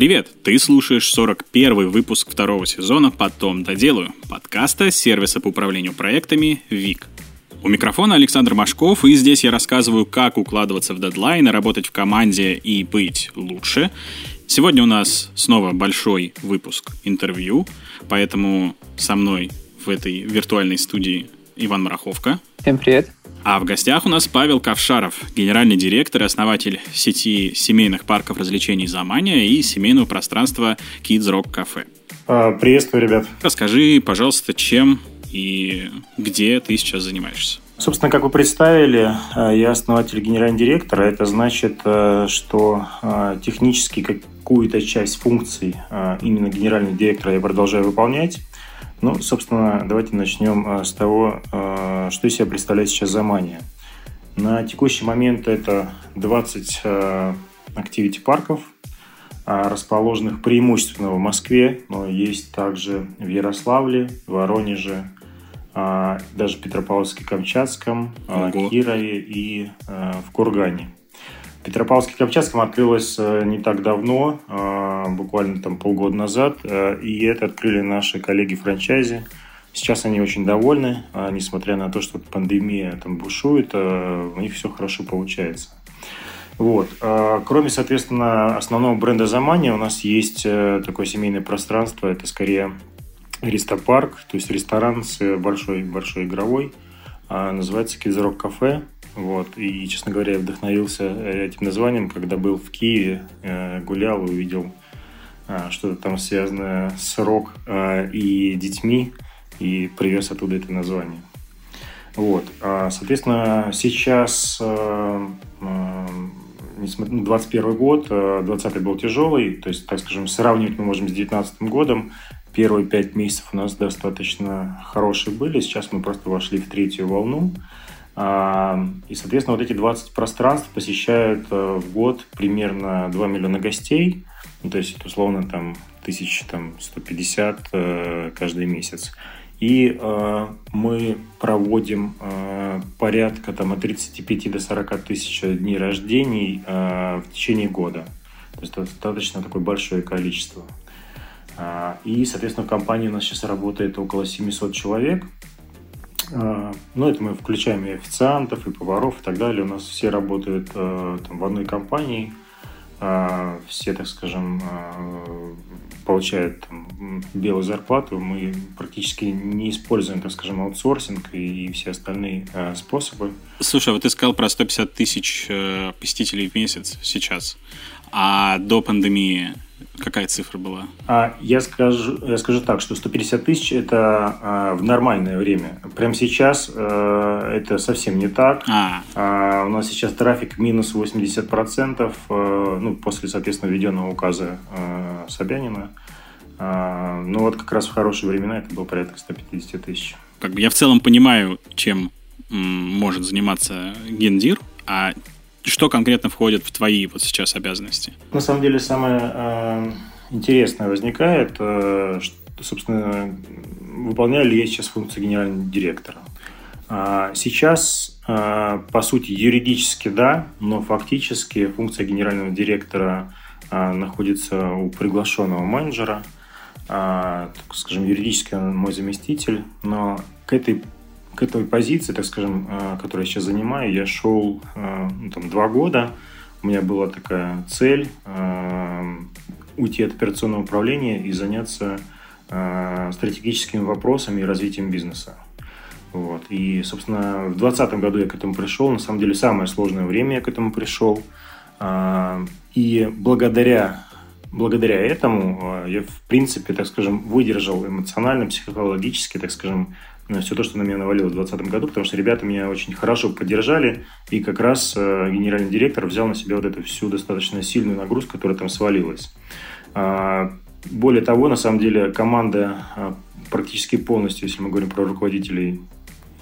Привет! Ты слушаешь 41 выпуск второго сезона «Потом доделаю» подкаста сервиса по управлению проектами ВИК. У микрофона Александр Машков, и здесь я рассказываю, как укладываться в дедлайны, работать в команде и быть лучше. Сегодня у нас снова большой выпуск интервью, поэтому со мной в этой виртуальной студии Иван Мараховка. Всем привет. А в гостях у нас Павел Ковшаров, генеральный директор и основатель сети семейных парков развлечений «Замания» и семейного пространства Kids Rock Cafe. А, приветствую, ребят. Расскажи, пожалуйста, чем и где ты сейчас занимаешься? Собственно, как вы представили, а, я основатель генеральный директор. Это значит, а, что технически какую-то часть функций именно генерального директора я продолжаю выполнять. Ну, собственно, давайте начнем э, с того, э, что из себя представляет сейчас Замания. На текущий момент это 20 активити э, парков, расположенных преимущественно в Москве, но есть также в Ярославле, Воронеже, даже Петропавловске-Камчатском, Кирове и в Кургане. Петропавловске-Камчатском открылось э, не так давно, э, буквально там полгода назад, э, и это открыли наши коллеги франчайзи. Сейчас они очень довольны, несмотря на то, что пандемия там бушует, у них все хорошо получается. Вот. Кроме, соответственно, основного бренда Замани, у нас есть такое семейное пространство, это скорее рестопарк, то есть ресторан с большой, большой игровой, называется Кизерок кафе. Вот. И, честно говоря, я вдохновился э, этим названием, когда был в Киеве, э, гулял и увидел э, что-то там связанное с рок и детьми, и привез оттуда это название. Вот. А, соответственно, сейчас 21 ну, год, 20 был тяжелый, то есть, так скажем, сравнивать мы можем с 19 годом. Первые пять месяцев у нас достаточно хорошие были, сейчас мы просто вошли в третью волну. А, и, соответственно, вот эти 20 пространств посещают э, в год примерно 2 миллиона гостей. Ну, то есть, условно там 1150 э, каждый месяц. И э, мы проводим э, порядка там, от 35 до 40 тысяч дней рождений э, в течение года. То есть это достаточно такое большое количество. Э, и, соответственно, в компании у нас сейчас работает около 700 человек. А, ну, это мы включаем и официантов, и поваров, и так далее. У нас все работают э, там, в одной компании, а, все, так скажем, а, получают там, белую зарплату. Мы практически не используем, так скажем, аутсорсинг и все остальные способы. Слушай, вот ты сказал про 150 тысяч э, посетителей в месяц сейчас, а до пандемии Какая цифра была? А, я, скажу, я скажу так, что 150 тысяч – это а, в нормальное время. Прямо сейчас а, это совсем не так. А. А, у нас сейчас трафик минус 80%, а, ну, после, соответственно, введенного указа а, Собянина. А, ну, вот как раз в хорошие времена это было порядка 150 тысяч. Как бы я в целом понимаю, чем может заниматься гендир, а что конкретно входит в твои вот сейчас обязанности? На самом деле самое э, интересное возникает, э, что, собственно, выполняю ли я сейчас функцию генерального директора. Э, сейчас, э, по сути, юридически да, но фактически функция генерального директора э, находится у приглашенного менеджера. Э, скажем, юридически мой заместитель, но к этой к этой позиции, так скажем, э, которую я сейчас занимаю, я шел э, ну, там, два года. У меня была такая цель э, уйти от операционного управления и заняться стратегическими вопросами и развитием бизнеса. Вот. И, собственно, в 2020 году я к этому пришел. На самом деле, самое сложное время я к этому пришел. И благодаря, благодаря этому я, в принципе, так скажем, выдержал эмоционально, психологически, так скажем, все то, что на меня навалилось в 2020 году, потому что ребята меня очень хорошо поддержали, и как раз э, генеральный директор взял на себя вот эту всю достаточно сильную нагрузку, которая там свалилась. А, более того, на самом деле, команда а, практически полностью, если мы говорим про руководителей,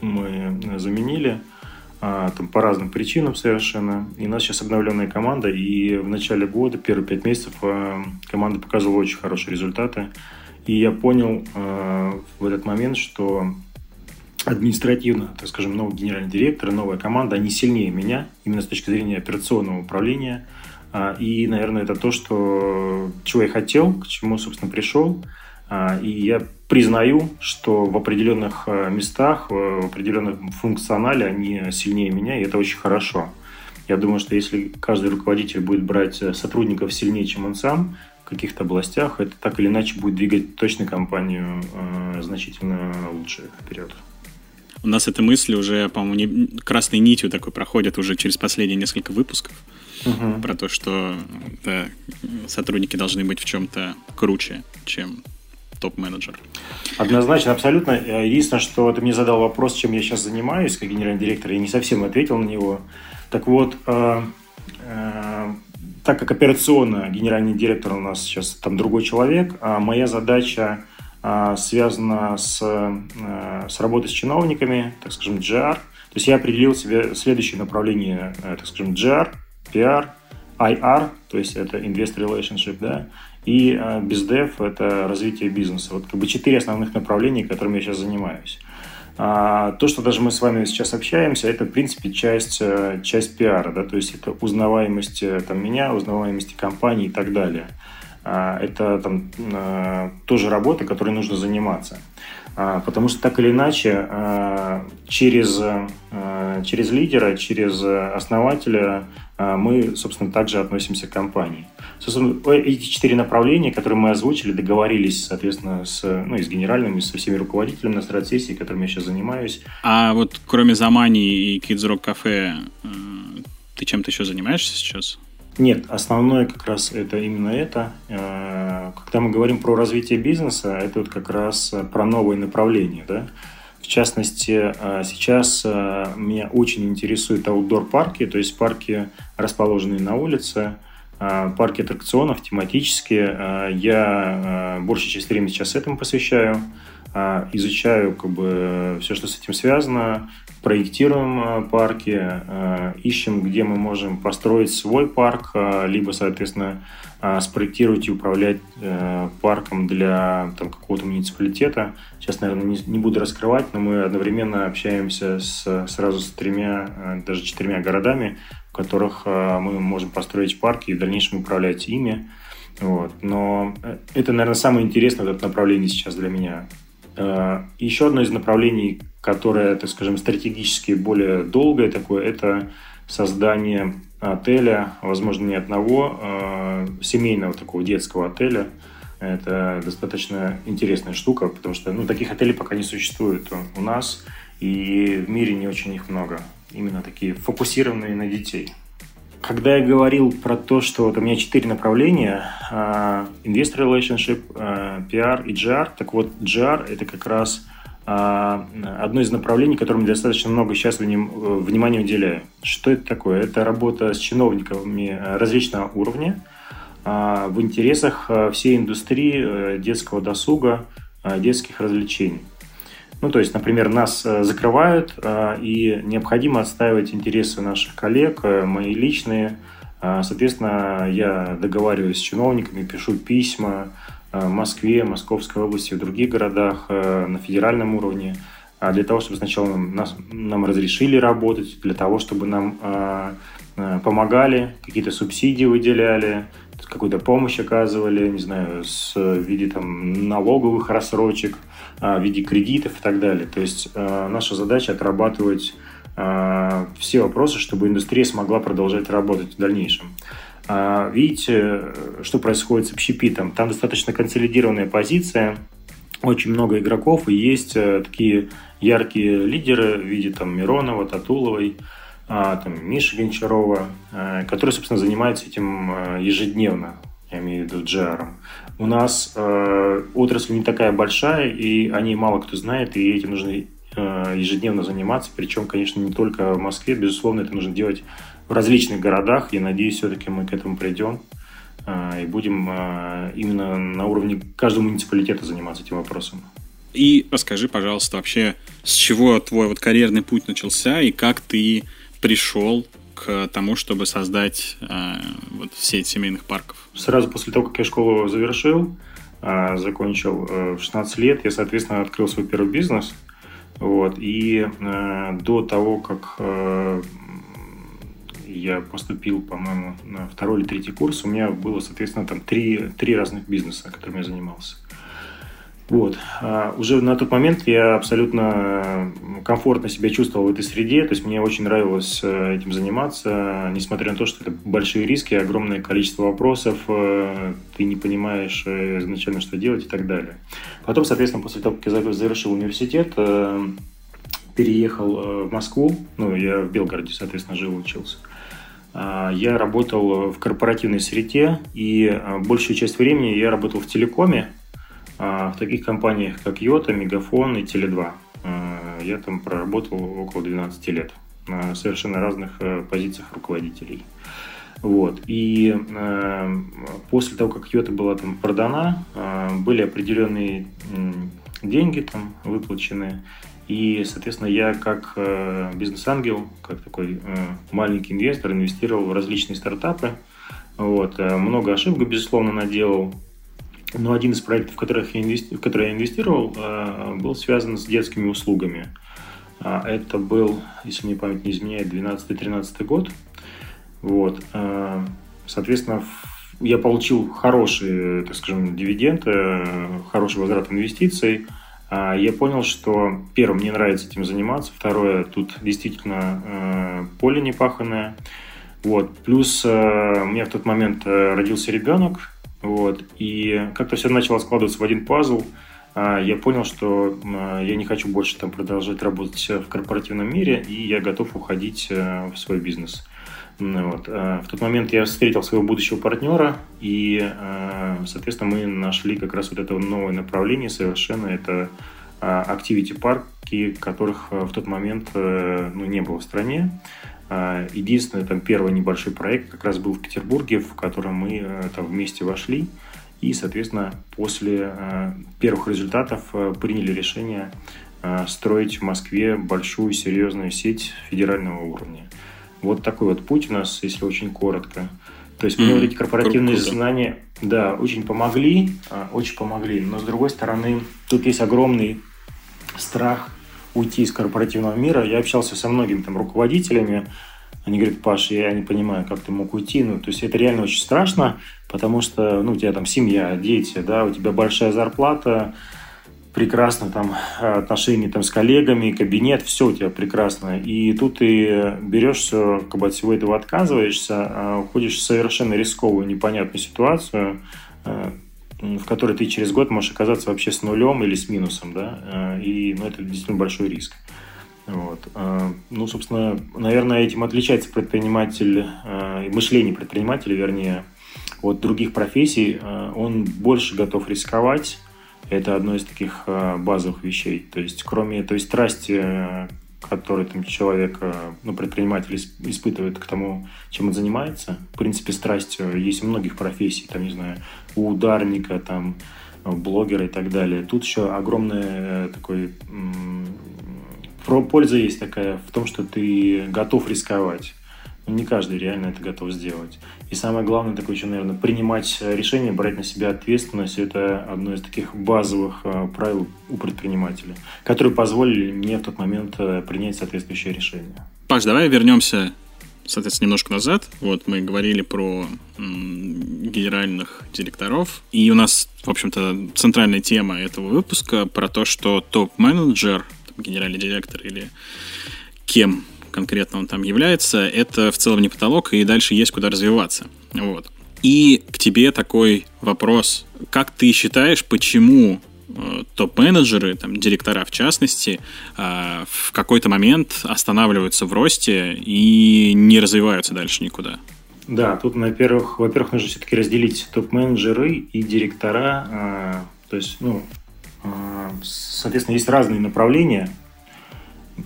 мы заменили а, там, по разным причинам совершенно. И у нас сейчас обновленная команда, и в начале года, первые пять месяцев, команда показывала очень хорошие результаты. И я понял в этот момент, что административно, так скажем, новый генеральный директор, новая команда, они сильнее меня, именно с точки зрения операционного управления. И, наверное, это то, что, чего я хотел, к чему, собственно, пришел. И я признаю, что в определенных местах, в определенном функционале они сильнее меня, и это очень хорошо. Я думаю, что если каждый руководитель будет брать сотрудников сильнее, чем он сам, в каких-то областях, это так или иначе будет двигать точно компанию значительно лучше вперед. У нас эта мысль уже, по-моему, не, красной нитью такой проходит уже через последние несколько выпусков. Угу. Про то, что да, сотрудники должны быть в чем-то круче, чем топ-менеджер. Однозначно, абсолютно. Единственное, что ты мне задал вопрос, чем я сейчас занимаюсь как генеральный директор, я не совсем ответил на него. Так вот, э, э, так как операционно генеральный директор у нас сейчас там другой человек, а моя задача связано с, э, с работой с чиновниками, так скажем, GR. То есть я определил себе следующее направление, э, так скажем, GR, PR, IR, то есть это Investor Relationship, да, и э, BizDev – это развитие бизнеса. Вот как бы четыре основных направления, которыми я сейчас занимаюсь. А, то, что даже мы с вами сейчас общаемся, это, в принципе, часть, часть пиара, да, то есть это узнаваемость там, меня, узнаваемости компании и так далее. А, это там а, тоже работа, которой нужно заниматься. А, потому что так или иначе через, через лидера, через основателя мы, собственно, также относимся к компании. Собственно, эти четыре направления, которые мы озвучили, договорились, соответственно, с, ну, и с генеральными, со всеми руководителями на стратсессии, которыми я сейчас занимаюсь. А вот кроме Замани и Kids Rock Cafe, э, ты чем-то еще занимаешься сейчас? Нет, основное как раз это именно это. Э, когда мы говорим про развитие бизнеса, это вот как раз про новые направления. Да? В частности, э, сейчас э, меня очень интересуют аутдор-парки, то есть парки, расположенные на улице, парки аттракционов тематические. Я большую часть времени сейчас этому посвящаю. Изучаю как бы все, что с этим связано, проектируем э, парки, э, ищем, где мы можем построить свой парк, э, либо, соответственно, спроектировать и управлять парком для там, какого-то муниципалитета. Сейчас, наверное, не, буду раскрывать, но мы одновременно общаемся с, сразу с тремя, даже четырьмя городами, в которых мы можем построить парки и в дальнейшем управлять ими. Вот. Но это, наверное, самое интересное это направление сейчас для меня. Еще одно из направлений, которое, так скажем, стратегически более долгое такое, это создание отеля, возможно, не одного, а семейного такого детского отеля. Это достаточно интересная штука, потому что ну, таких отелей пока не существует у нас, и в мире не очень их много. Именно такие фокусированные на детей. Когда я говорил про то, что вот у меня четыре направления, uh, Investor Relationship, PR и GR, так вот GR это как раз а, одно из направлений, которым достаточно много сейчас внимания уделяю. Что это такое? Это работа с чиновниками различного уровня а, в интересах а, всей индустрии э, детского досуга, детских развлечений. Ну, то есть, например, нас э, закрывают, и необходимо отстаивать интересы наших коллег, э, мои личные. Соответственно, я договариваюсь с чиновниками, пишу письма, Э, в Москве, Московской области, в других городах, э, на федеральном уровне, для того, чтобы сначала нас, нам разрешили работать, для того, чтобы нам э, помогали, какие-то субсидии выделяли, какую-то помощь оказывали, не знаю, с, в виде там, налоговых рассрочек, в виде кредитов и так далее. То есть наша задача отрабатывать все вопросы, чтобы индустрия смогла продолжать работать в дальнейшем. А, видите, что происходит с общепитом? Там достаточно консолидированная позиция, очень много игроков, и есть э, такие яркие лидеры в виде там, Миронова, Татуловой, а, там, Миши Гончарова, э, которые, собственно, занимаются этим э, ежедневно, я имею в виду GR. У нас э, отрасль не такая большая, и о ней мало кто знает, и этим нужно ежедневно заниматься, причем, конечно, не только в Москве, безусловно, это нужно делать в различных городах. Я надеюсь, все-таки мы к этому придем а, и будем а, именно на уровне каждого муниципалитета заниматься этим вопросом. И расскажи, пожалуйста, вообще, с чего твой вот карьерный путь начался и как ты пришел к тому, чтобы создать э, вот сеть семейных парков? Сразу после того, как я школу завершил, э, закончил э, в 16 лет, я, соответственно, открыл свой первый бизнес. Вот, и до того, как я поступил, по-моему, на второй или третий курс, у меня было, соответственно, там три, три разных бизнеса, которыми я занимался. Вот. А уже на тот момент я абсолютно комфортно себя чувствовал в этой среде, то есть мне очень нравилось э, этим заниматься, несмотря на то, что это большие риски, огромное количество вопросов, э, ты не понимаешь э, изначально, что делать и так далее. Потом, соответственно, после того, как я завершил университет, переехал в Москву, ну, я в Белгороде, соответственно, жил, учился. А, я работал в корпоративной среде, и большую часть времени я работал в телекоме, а, в таких компаниях, как Йота, Мегафон и Теле2. А, я там проработал около 12 лет на совершенно разных э, позициях руководителей. Вот. И э, после того, как Йота была там продана, э, были определенные э, деньги там выплачены. И, соответственно, я как э, бизнес-ангел, как такой э, маленький инвестор, инвестировал в различные стартапы. Вот. Э, много ошибок, безусловно, наделал. Но один из проектов, в, которых я инвести... в которые я инвестировал, э, был связан с детскими услугами. А, это был, если мне память не изменяет, 12-13 год. Вот. Э, соответственно, я получил хорошие, так скажем, дивиденды, хороший возврат инвестиций. А, я понял, что, первым, мне нравится этим заниматься, второе, тут действительно э, поле непаханное. Вот. Плюс у меня в тот момент родился ребенок, вот. И как-то все начало складываться в один пазл. А, я понял, что а, я не хочу больше там продолжать работать в корпоративном мире, и я готов уходить э, в свой бизнес. Вот. А, в тот момент я встретил своего будущего партнера, и, соответственно, мы нашли как раз вот это новое направление совершенно. Это activity парки, которых в тот момент э, ну, не было в стране. А, единственный там первый небольшой проект как раз был в Петербурге, в котором мы э, там вместе вошли. И, соответственно, после э, первых результатов э, приняли решение строить в Москве большую серьезную сеть федерального уровня. Вот такой вот путь у нас, если очень коротко. То есть мне mm-hmm. вот эти корпоративные Круто. знания, да, очень помогли, очень помогли. Но с другой стороны, тут есть огромный страх уйти из корпоративного мира. Я общался со многими там руководителями, они говорят, Паш, я не понимаю, как ты мог уйти. Ну, то есть это реально очень страшно, потому что, ну, у тебя там семья, дети, да, у тебя большая зарплата, прекрасно там отношения там с коллегами, кабинет, все у тебя прекрасно. И тут ты берешь все, как бы от всего этого отказываешься, а уходишь в совершенно рисковую, непонятную ситуацию, в которой ты через год можешь оказаться вообще с нулем или с минусом, да, э, и ну, это действительно большой риск. Вот. Э, ну, собственно, наверное, этим отличается предприниматель, э, мышление предпринимателя, вернее, от других профессий. Он больше готов рисковать. Это одно из таких базовых вещей. То есть, кроме той страсти который там человек, э, ну, предприниматель испытывает к тому, чем он занимается. В принципе, страсть э, есть у многих профессий, там, не знаю, у ударника, там, э, блогера и так далее. Тут еще огромная такой польза есть такая в том, что ты готов рисковать. Не каждый реально это готов сделать. И самое главное, такое еще, наверное, принимать решения, брать на себя ответственность. Это одно из таких базовых э, правил у предпринимателя, которые позволили мне в тот момент э, принять соответствующее решение. Паш, давай вернемся соответственно, немножко назад. Вот мы говорили про генеральных директоров. И у нас, в общем-то, центральная тема этого выпуска про то, что топ-менеджер, генеральный директор или кем конкретно он там является, это в целом не потолок, и дальше есть куда развиваться. Вот. И к тебе такой вопрос. Как ты считаешь, почему э, топ-менеджеры, там, директора в частности, э, в какой-то момент останавливаются в росте и не развиваются дальше никуда? Да, тут, во-первых, во-первых, нужно все-таки разделить топ-менеджеры и директора. Э, то есть, ну, соответственно, есть разные направления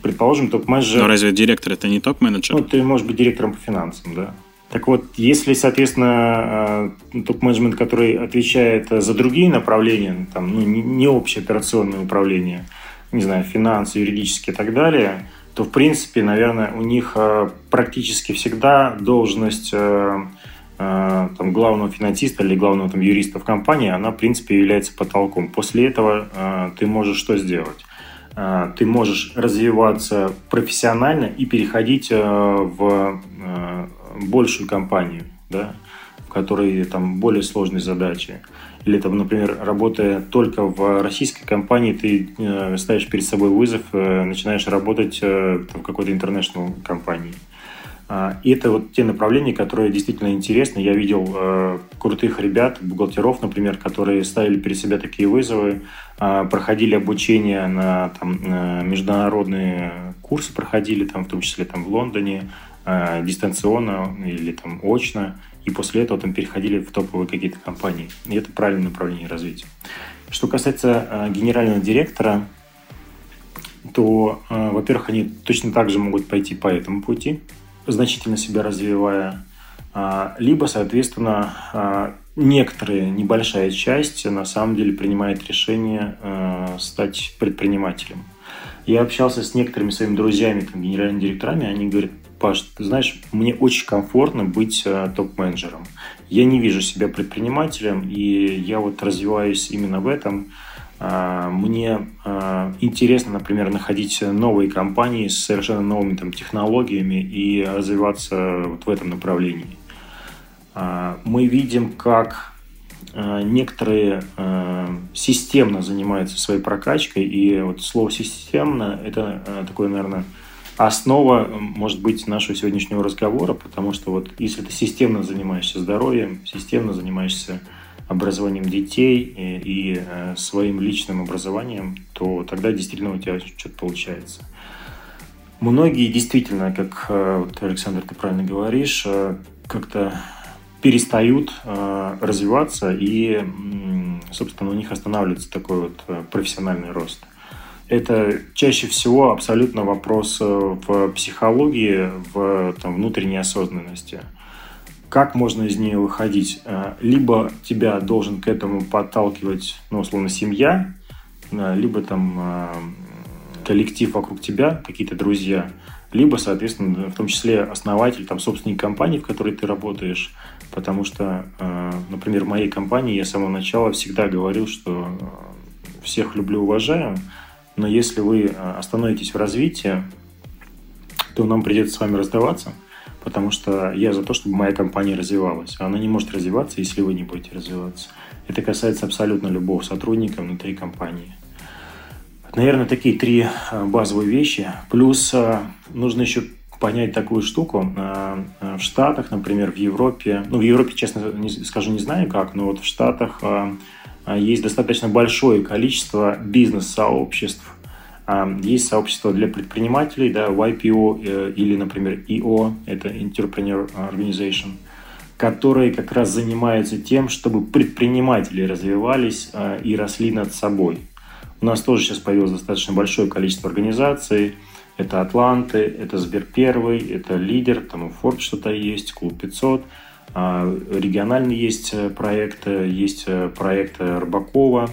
предположим, топ-менеджер... Но разве директор это не топ-менеджер? Ну, ты можешь быть директором по финансам, да. Так вот, если, соответственно, э, топ-менеджмент, который отвечает за другие направления, там, ну, не общее операционное управление, не знаю, финансы, юридические и так далее, то, в принципе, наверное, у них э, практически всегда должность э, там, главного финансиста или главного там, юриста в компании, она, в принципе, является потолком. После этого ты можешь что сделать? А, ты можешь развиваться профессионально и переходить э, в э, большую компанию, да, в которой там более сложные задачи. Или там, например, работая только в российской компании, ты э, ставишь перед собой вызов, начинаешь работать в какой-то интернешнл компании. А, и это вот те направления, которые действительно интересны. Я видел э, крутых ребят, бухгалтеров, например, которые ставили перед себя такие вызовы, э, проходили обучение на там, э, международные курсы, проходили там, в том числе там, в Лондоне, э, дистанционно или там очно, и после этого там переходили в топовые какие-то компании. И это правильное направление развития. Что касается э, генерального директора, то, э, во-первых, они точно так же могут пойти по этому пути – значительно себя развивая, а, либо, соответственно, а, некоторые, небольшая часть на самом деле принимает решение а, стать предпринимателем. Я общался с некоторыми своими друзьями, там, генеральными директорами, они говорят, Паш, ты знаешь, мне очень комфортно быть топ-менеджером. Я не вижу себя предпринимателем, и я вот развиваюсь именно в этом. А, мне а, интересно, например, находить новые компании с совершенно новыми там, технологиями и развиваться вот в этом направлении. А, мы видим, как некоторые системно занимаются своей прокачкой, и вот слово «системно» — это такое, наверное, основа, может быть, нашего сегодняшнего разговора, потому что вот если ты системно занимаешься здоровьем, системно занимаешься образованием детей и, и э, своим личным образованием, то тогда действительно у тебя что-то получается. Многие действительно, как э, вот, Александр, ты правильно говоришь, э, как-то перестают развиваться и, собственно, у них останавливается такой вот профессиональный рост. Это чаще всего абсолютно вопрос в психологии, в там, внутренней осознанности как можно из нее выходить? Э, либо тебя должен к этому подталкивать, ну, условно, семья, э, либо там э, коллектив вокруг тебя, какие-то друзья, либо, соответственно, в том числе основатель, там, собственник компании, в которой ты работаешь, потому что, например, в моей компании я с самого начала всегда говорил, что всех люблю, уважаю, но если вы остановитесь в развитии, то нам придется с вами расставаться – потому что я за то, чтобы моя компания развивалась. Она не может развиваться, если вы не будете развиваться. Это касается абсолютно любого сотрудника внутри компании. Наверное, такие три а, базовые вещи. Плюс а, нужно еще понять такую штуку. А, в Штатах, например, в Европе, ну, в Европе, честно скажу, не знаю как, но вот в Штатах есть достаточно большое количество бизнес-сообществ, есть сообщество для предпринимателей, да, YPO э, или, например, EO, это Entrepreneur Organization, которые как раз занимаются тем, чтобы предприниматели развивались э, и росли над собой. У нас тоже сейчас появилось достаточно большое количество организаций. Это Атланты, это Сбер Первый, это Лидер, там у Forbes что-то есть, Клуб 500. А, региональный есть э, проект, есть проект Рыбакова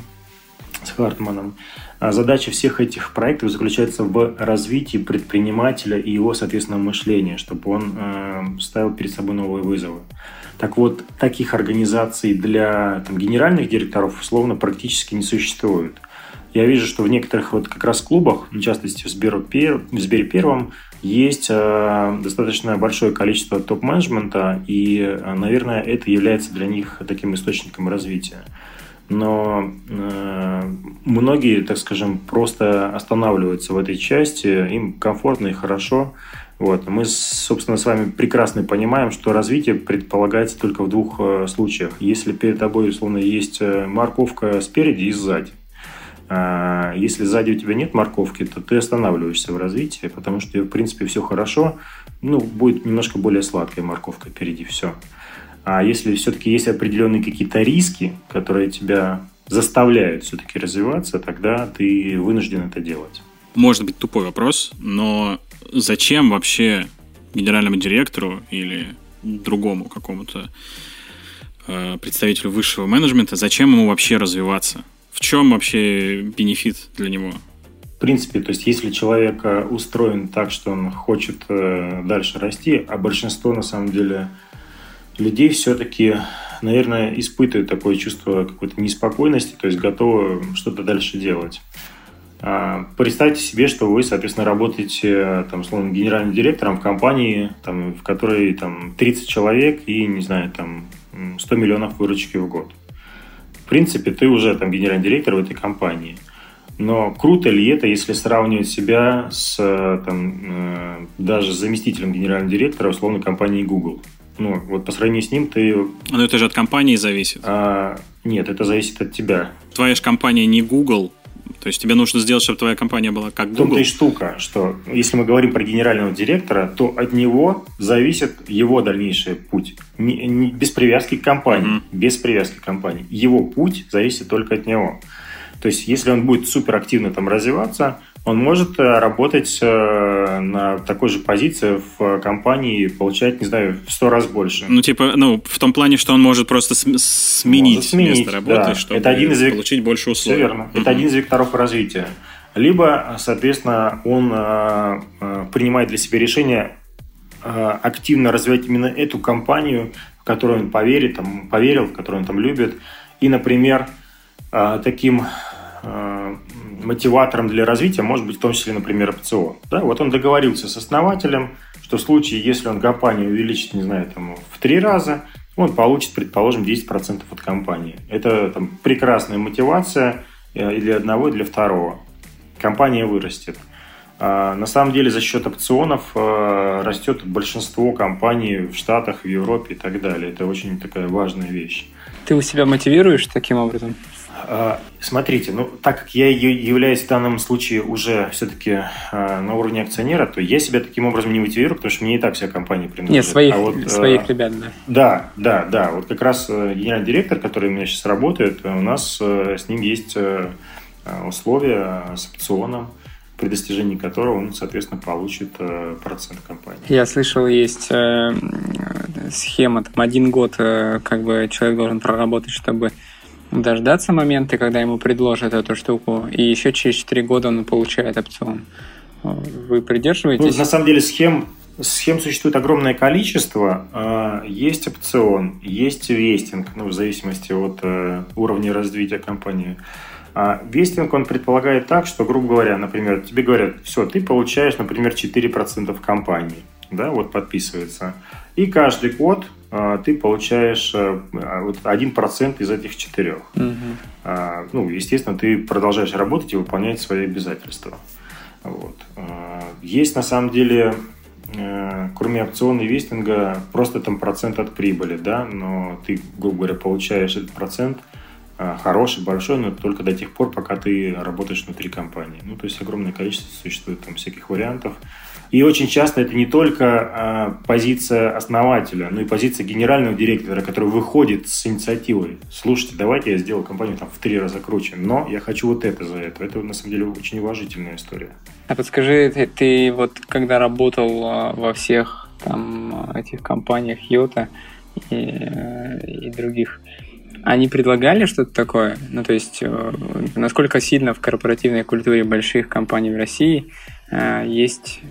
с Хартманом. А задача всех этих проектов заключается в развитии предпринимателя и его, соответственно, мышления, чтобы он э, ставил перед собой новые вызовы. Так вот, таких организаций для там, генеральных директоров условно практически не существует. Я вижу, что в некоторых вот как раз клубах, в частности в, Сбер, в Сбере Первом, есть э, достаточно большое количество топ-менеджмента, и, э, наверное, это является для них таким источником развития но э, многие, так скажем, просто останавливаются в этой части, им комфортно и хорошо. Вот. Мы, собственно, с вами прекрасно понимаем, что развитие предполагается только в двух э, случаях. Если перед тобой, условно, есть э, морковка спереди и сзади. А если сзади у тебя нет морковки, то ты останавливаешься в развитии, потому что, в принципе, все хорошо, ну, будет немножко более сладкая морковка впереди, все. А если все-таки есть определенные какие-то риски, которые тебя заставляют все-таки развиваться, тогда ты вынужден это делать. Может быть тупой вопрос, но зачем вообще генеральному директору или другому какому-то э, представителю высшего менеджмента, зачем ему вообще развиваться? В чем вообще бенефит для него? В принципе, то есть если человек э, устроен так, что он хочет э, дальше расти, а большинство на самом деле людей все-таки, наверное, испытывают такое чувство какой-то неспокойности, то есть готовы что-то дальше делать. А, представьте себе, что вы, соответственно, работаете, там, условно, генеральным директором в компании, там, в которой там 30 человек и, не знаю, там 100 миллионов выручки в год. В принципе, ты уже там генеральный директор в этой компании. Но круто ли это, если сравнивать себя с там, э, даже заместителем генерального директора условной компании Google? Ну, вот по сравнению с ним ты... Но это же от компании зависит. А, нет, это зависит от тебя. Твоя же компания не Google, то есть тебе нужно сделать, чтобы твоя компания была как Google. Том-то и штука, что если мы говорим про генерального директора, то от него зависит его дальнейший путь. Не, не, без привязки к компании. Mm-hmm. Без привязки к компании. Его путь зависит только от него. То есть, если он будет супер активно там развиваться, он может э, работать э, на такой же позиции в компании и получать, не знаю, в сто раз больше. Ну, типа, ну, в том плане, что он может просто сменить, может сменить место работы, да. чтобы Это один из век... получить больше условий. Все верно. Mm-hmm. Это один из векторов развития. Либо, соответственно, он э, принимает для себя решение активно развивать именно эту компанию, в которую он поверит, там, поверил, в которую он там любит. И, например, таким мотиватором для развития может быть в том числе, например, опцион. Да? Вот он договорился с основателем, что в случае, если он компанию увеличит, не знаю, там, в три раза, он получит, предположим, 10% от компании. Это там, прекрасная мотивация э, и для одного, и для второго. Компания вырастет. А, на самом деле за счет опционов э, растет большинство компаний в Штатах, в Европе и так далее. Это очень такая важная вещь. Ты у себя мотивируешь таким образом? А, смотрите, ну так как я являюсь в данном случае уже все-таки а, на уровне акционера, то я себя таким образом не мотивирую, потому что мне и так вся компания принадлежит. Нет, своих, а вот, своих ребят, да. Да, да, да. Вот как раз э, генеральный директор, который у меня сейчас работает, у нас э, с ним есть э, условия с опционом при достижении которого он, соответственно, получит процент компании. Я слышал, есть э, схема, там один год э, как бы человек должен проработать, чтобы дождаться момента, когда ему предложат эту штуку, и еще через 4 года он получает опцион. Вы придерживаетесь? Ну, на самом деле схем, схем существует огромное количество. А, есть опцион, есть вестинг, ну, в зависимости от э, уровня развития компании. А вестинг, он предполагает так, что, грубо говоря, например, тебе говорят, все, ты получаешь, например, 4% в компании, да, вот подписывается. И каждый год ты получаешь э, вот 1% из этих четырех. Угу. Ну, естественно, ты продолжаешь работать и выполнять свои обязательства. Вот. А, есть на самом деле, э, кроме опциона и вестинга, просто там процент от прибыли, да, но ты, грубо говоря, получаешь этот процент хороший, большой, но только до тех пор, пока ты работаешь внутри компании. Ну, то есть огромное количество существует там всяких вариантов. И очень часто это не только а, позиция основателя, но и позиция генерального директора, который выходит с инициативой. Слушайте, давайте я сделаю компанию там в три раза круче, но я хочу вот это за это. Это на самом деле очень уважительная история. А подскажи, ты, ты вот когда работал а, во всех там этих компаниях Йота и, и других, они предлагали что-то такое? Ну, то есть, э, насколько сильно в корпоративной культуре больших компаний в России э, есть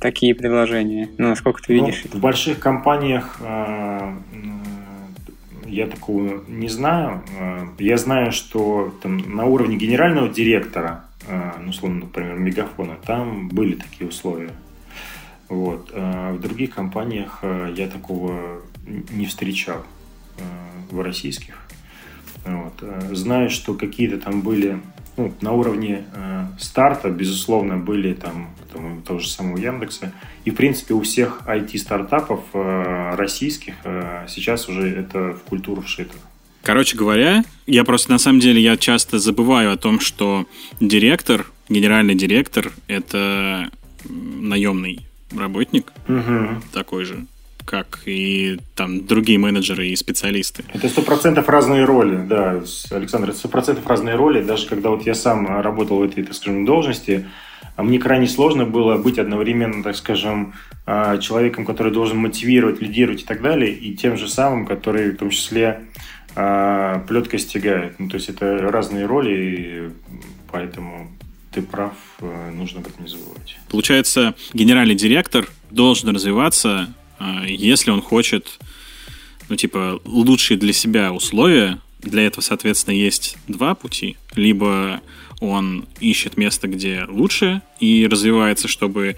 такие предложения? Ну, насколько ты ну, видишь? Ну, в больших компаниях э, я такого не знаю. Я знаю, что там, на уровне генерального директора, ну, условно, например, Мегафона, там были такие условия. Вот. А в других компаниях я такого не встречал. Э, в российских. Вот. Э, знаю, что какие-то там были ну, на уровне э, старта, безусловно, были там, там того же самого Яндекса. И, в принципе, у всех IT-стартапов э, российских э, сейчас уже это в культуру вшито. Короче говоря, я просто на самом деле я часто забываю о том, что директор, генеральный директор, это наемный работник угу. такой же как и там другие менеджеры и специалисты. Это сто процентов разные роли, да, Александр, это сто процентов разные роли. Даже когда вот я сам работал в этой, так скажем, должности, мне крайне сложно было быть одновременно, так скажем, а, человеком, который должен мотивировать, лидировать и так далее, и тем же самым, который в том числе а, плеткой стягает. Ну, то есть это разные роли, и поэтому ты прав, э, нужно об этом не забывать. Получается, генеральный директор должен развиваться если он хочет, ну, типа, лучшие для себя условия, для этого, соответственно, есть два пути. Либо он ищет место, где лучше и развивается, чтобы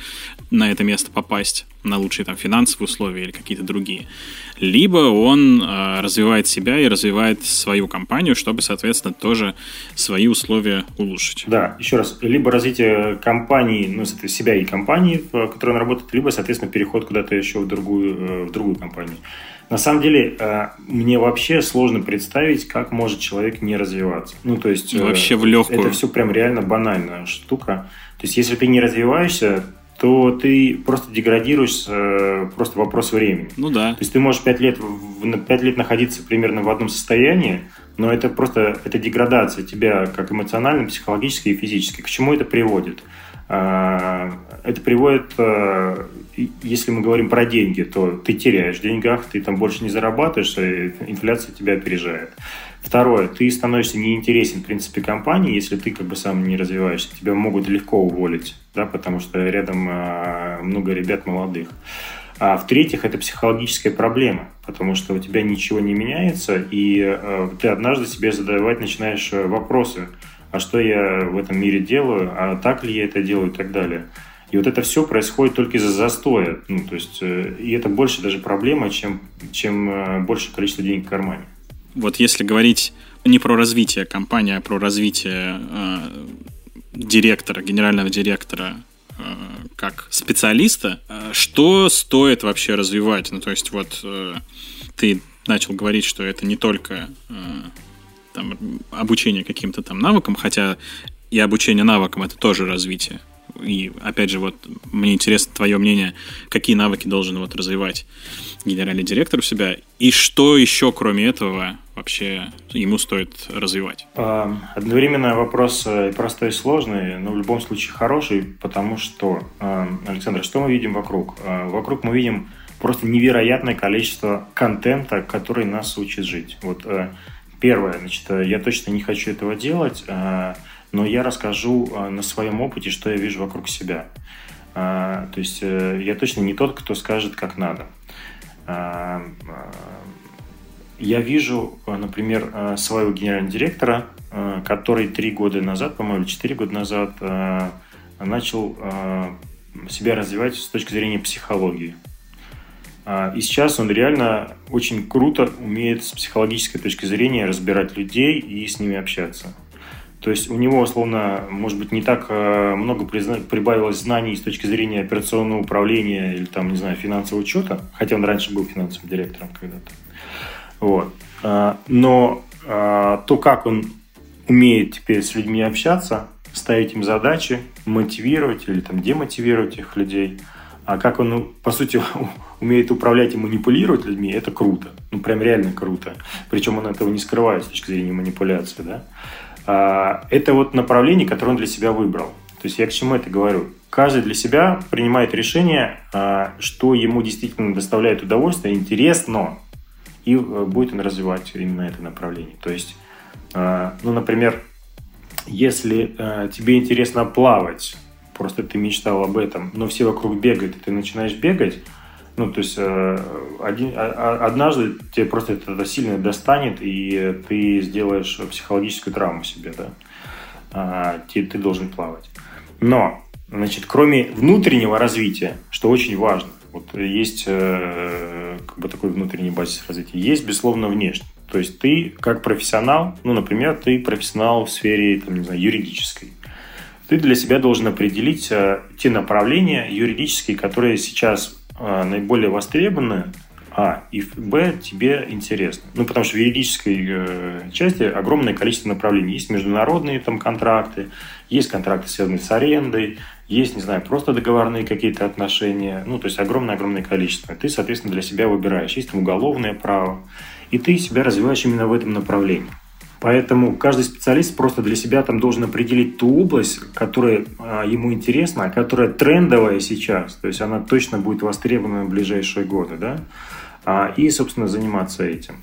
на это место попасть, на лучшие там финансовые условия или какие-то другие. Либо он э, развивает себя и развивает свою компанию, чтобы, соответственно, тоже свои условия улучшить. Да, еще раз, либо развитие компании, ну, себя и компании, в которой он работает, либо, соответственно, переход куда-то еще в другую, э, в другую компанию. На самом деле, э, мне вообще сложно представить, как может человек не развиваться. Ну, то есть... Э, вообще в легкую. Это все прям реально банальная штука. То есть, если ты не развиваешься, то ты просто деградируешь, э, просто вопрос времени. Ну да. То есть ты можешь пять лет, пять лет находиться примерно в одном состоянии, но это просто это деградация тебя как эмоционально, психологически и физически. К чему это приводит? Это приводит если мы говорим про деньги, то ты теряешь в деньгах, ты там больше не зарабатываешь, и инфляция тебя опережает. Второе, ты становишься неинтересен, в принципе, компании, если ты как бы сам не развиваешься. Тебя могут легко уволить, да, потому что рядом э, много ребят молодых. А в-третьих, это психологическая проблема, потому что у тебя ничего не меняется, и э, ты однажды себе задавать начинаешь э, вопросы, а что я в этом мире делаю, а так ли я это делаю и так далее. И вот это все происходит только из-за застоя. Ну, то есть, э, и это больше даже проблема, чем, чем э, большее количество денег в кармане. Вот если говорить не про развитие компании, а про развитие э, директора, генерального директора э, как специалиста, э, что стоит вообще развивать? Ну, то есть вот э, ты начал говорить, что это не только э, там, обучение каким-то там навыкам, хотя и обучение навыкам это тоже развитие. И опять же, вот мне интересно твое мнение, какие навыки должен вот развивать генеральный директор у себя, и что еще, кроме этого, вообще ему стоит развивать? А, одновременно вопрос э, простой и сложный, но в любом случае хороший, потому что, э, Александр, что мы видим вокруг? Э, вокруг мы видим просто невероятное количество контента, который нас учит жить. Вот первое, значит, я точно не хочу этого делать, но я расскажу а, на своем опыте, что я вижу вокруг себя. То есть э, я точно не тот, кто скажет, как надо. Я вижу, например, своего генерального директора, который три года назад, по-моему, четыре года назад начал себя развивать с точки зрения психологии. И сейчас он реально очень круто умеет с психологической точки зрения разбирать людей и с ними общаться. То есть у него, условно, может быть, не так э, много прибавилось знаний с точки зрения операционного управления или, там, не знаю, финансового учета, хотя он раньше был финансовым директором когда-то. Вот. А, но а, то, как он умеет теперь с людьми общаться, ставить им задачи, мотивировать или там демотивировать их людей, а как он, ну, по сути, умеет управлять и манипулировать людьми, это круто. Ну, прям реально круто. Причем он этого не скрывает с точки зрения манипуляции, да. А, это вот направление, которое он для себя выбрал. То есть я к чему это говорю? Каждый для себя принимает решение, а, что ему действительно доставляет удовольствие, интересно, и э, будет он развивать именно это направление. То есть, а, ну, например, если э, тебе интересно плавать, просто ты мечтал об этом, но все вокруг бегают, и ты начинаешь бегать, ну, то есть э, один, а, а, однажды тебе просто это сильно достанет, и ты сделаешь психологическую травму себе, да. А, ты, ты должен плавать. Но, значит, кроме внутреннего развития, что очень важно, вот есть э, как бы такой внутренний базис развития, есть, безусловно, внешний. То есть ты как профессионал, ну, например, ты профессионал в сфере, там, не знаю, юридической. Ты для себя должен определить э, те направления юридические, которые сейчас а, наиболее востребованы, а, и Б, тебе интересно. Ну, потому что в юридической э, части огромное количество направлений. Есть международные там контракты, есть контракты, связанные с арендой, есть, не знаю, просто договорные какие-то отношения. Ну, то есть огромное-огромное количество. Ты, соответственно, для себя выбираешь. Есть там уголовное право. И ты себя развиваешь именно в этом направлении. Поэтому каждый специалист просто для себя там должен определить ту область, которая а, ему интересна, а которая трендовая сейчас, то есть она точно будет востребована в ближайшие годы, да, а, и, собственно, заниматься этим.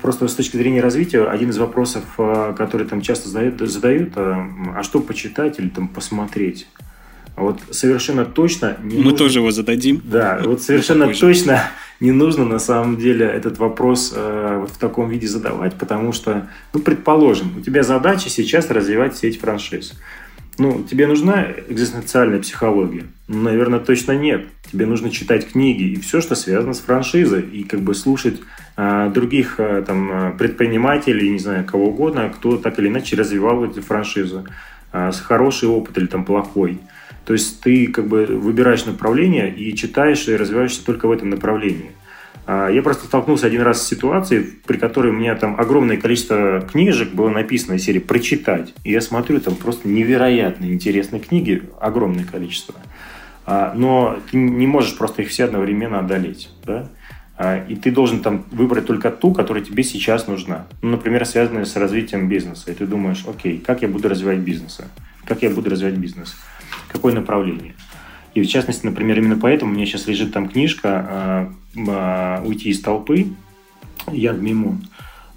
Просто с точки зрения развития, один из вопросов, который там часто задают, задают а что почитать или там посмотреть? Вот совершенно точно... Не Мы нужно... тоже его зададим. Да, вот совершенно точно не нужно на самом деле этот вопрос э, вот в таком виде задавать, потому что, ну, предположим, у тебя задача сейчас развивать сеть франшиз. Ну, тебе нужна экзистенциальная психология? Ну, наверное, точно нет. Тебе нужно читать книги и все, что связано с франшизой, и как бы слушать э, других э, там э, предпринимателей, не знаю, кого угодно, кто так или иначе развивал эти франшизы, э, с хороший опыт или там плохой. То есть ты как бы выбираешь направление и читаешь и развиваешься только в этом направлении. А, я просто столкнулся один раз с ситуацией, при которой у меня там огромное количество книжек было написано из серии «Прочитать». И я смотрю, там просто невероятно интересные книги, огромное количество. А, но ты не можешь просто их все одновременно одолеть. Да? А, и ты должен там выбрать только ту, которая тебе сейчас нужна. Ну, например, связанная с развитием бизнеса. И ты думаешь, окей, как я буду развивать бизнес? Как я буду развивать бизнес? Какое направление? И в частности, например, именно поэтому у меня сейчас лежит там книжка э, «Уйти из толпы» Ян Мимун,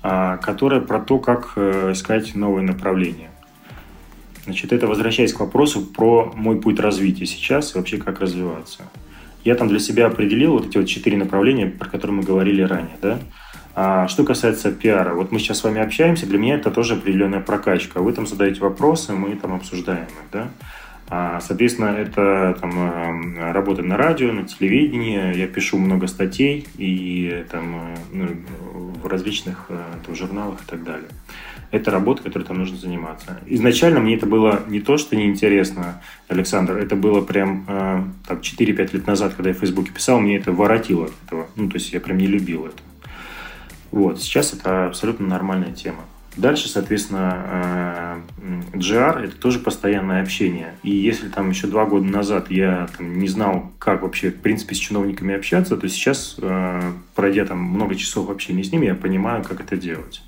э, которая про то, как э, искать новые направления. Значит, это возвращаясь к вопросу про мой путь развития сейчас и вообще как развиваться. Я там для себя определил вот эти вот четыре направления, про которые мы говорили ранее, да. А что касается пиара, вот мы сейчас с вами общаемся, для меня это тоже определенная прокачка. Вы там задаете вопросы, мы там обсуждаем их, да. А, соответственно, это там, э, работа на радио, на телевидении. Я пишу много статей и там, э, ну, в различных э, там, журналах и так далее. Это работа, которой там нужно заниматься. Изначально мне это было не то, что неинтересно, Александр, это было прям там, 4-5 лет назад, когда я в Фейсбуке писал, мне это воротило от этого. Ну, то есть я прям не любил это. Вот, сейчас это абсолютно нормальная тема. Дальше, соответственно, GR – это тоже постоянное общение. И если там еще два года назад я там, не знал, как вообще, в принципе, с чиновниками общаться, то сейчас, э, пройдя там много часов общения с ними, я понимаю, как это делать.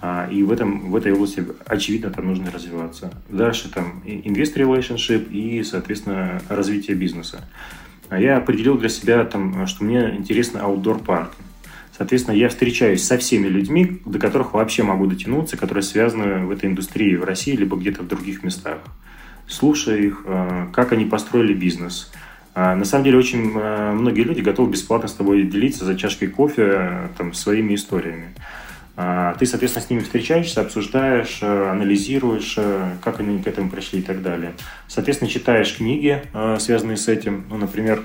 А, и в, этом, в этой области, очевидно, там нужно развиваться. Дальше там investor relationship и, соответственно, развитие бизнеса. А я определил для себя, там, что мне интересно outdoor парк. Соответственно, я встречаюсь со всеми людьми, до которых вообще могу дотянуться, которые связаны в этой индустрии в России, либо где-то в других местах. Слушая их, э, как они построили бизнес. А, на самом деле, очень э, многие люди готовы бесплатно с тобой делиться за чашкой кофе э, там, своими историями. Ты, соответственно, с ними встречаешься, обсуждаешь, анализируешь, как они к этому пришли и так далее. Соответственно, читаешь книги, связанные с этим. Ну, например,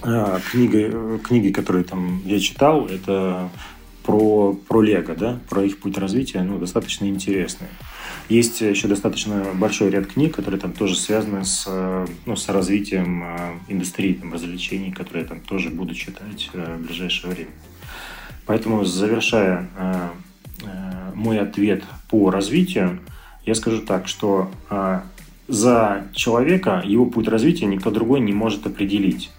книга, книги, которые там я читал, это про, про Лего, да, про их путь развития, ну, достаточно интересные. Есть еще достаточно большой ряд книг, которые там тоже связаны с, ну, с развитием а, индустрии там, развлечений, которые я там тоже буду читать э, в ближайшее время. Поэтому, завершая э, мой ответ по развитию, я скажу так, что за человека его путь развития никто другой не может определить.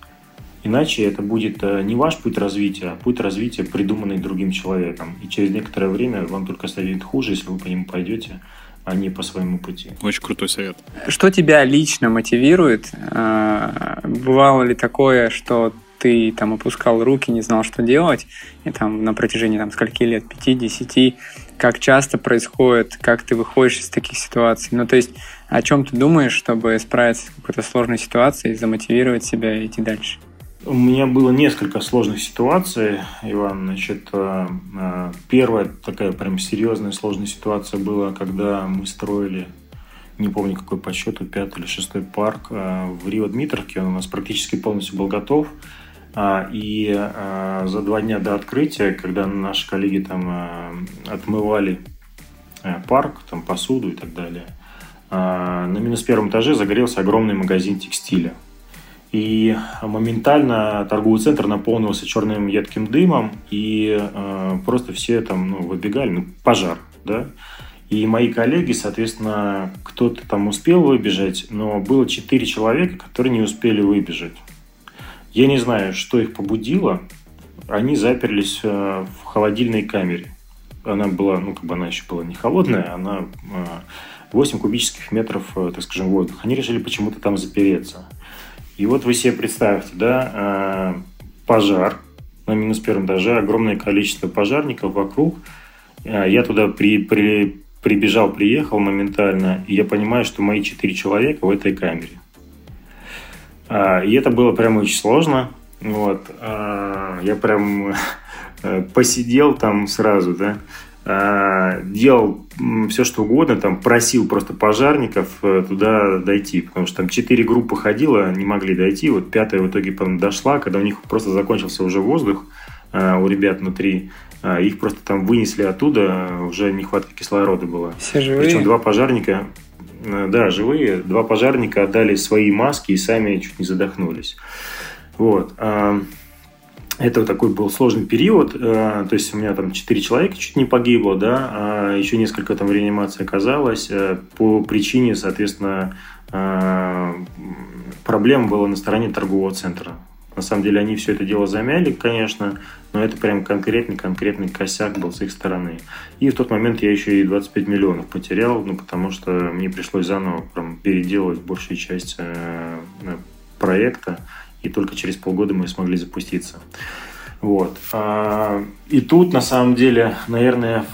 Иначе это будет э, не ваш путь развития, а путь развития, придуманный другим человеком. И через некоторое время вам только станет хуже, если вы по нему пойдете, а не по своему пути. Очень крутой совет. Что тебя лично мотивирует? Э, бывало ли такое, что ты там опускал руки, не знал, что делать, и там на протяжении там скольки лет, 5-10, как часто происходит, как ты выходишь из таких ситуаций? Ну, то есть, о чем ты думаешь, чтобы справиться с какой-то сложной ситуацией, замотивировать себя и идти дальше? У меня было несколько сложных ситуаций, Иван. Значит, э, э, первая такая прям серьезная сложная ситуация была, когда мы строили, не помню какой по счету, пятый или шестой парк э, в Рио-Дмитровке. Он у нас практически полностью был готов. И за два дня до открытия, когда наши коллеги там отмывали парк, там посуду и так далее, на минус первом этаже загорелся огромный магазин текстиля и моментально торговый центр наполнился черным едким дымом, и э, просто все там ну, выбегали, ну, пожар, да. И мои коллеги, соответственно, кто-то там успел выбежать, но было четыре человека, которые не успели выбежать. Я не знаю, что их побудило. Они заперлись э, в холодильной камере. Она была, ну, как бы она еще была не холодная, она э, 8 кубических метров, э, так скажем, воздуха. Они решили почему-то там запереться. И вот вы себе представьте, да, а, пожар на минус первом этаже, огромное количество пожарников вокруг. А, я туда при, при, прибежал, приехал моментально, и я понимаю, что мои четыре человека в этой камере. А, и это было прямо очень сложно. Вот. Я прям посидел там сразу, да, делал все, что угодно, там просил просто пожарников э, туда дойти, потому что там четыре группы ходило, не могли дойти, вот пятая в итоге потом дошла, когда у них просто закончился уже воздух а, у ребят внутри, а, их просто там вынесли оттуда, уже нехватка кислорода была. Все живые? Причем два пожарника, э, да, живые, два пожарника отдали свои маски и сами чуть не задохнулись. Вот. Это такой был сложный период, э, то есть у меня там 4 человека чуть не погибло, да, а еще несколько там в реанимации оказалось э, по причине, соответственно, э, проблем было на стороне торгового центра. На самом деле они все это дело замяли, конечно, но это прям конкретный, конкретный косяк был с их стороны. И в тот момент я еще и 25 миллионов потерял, ну, потому что мне пришлось заново прям переделывать большую часть проекта и только через полгода мы смогли запуститься. Вот. А, и тут, на самом деле, наверное,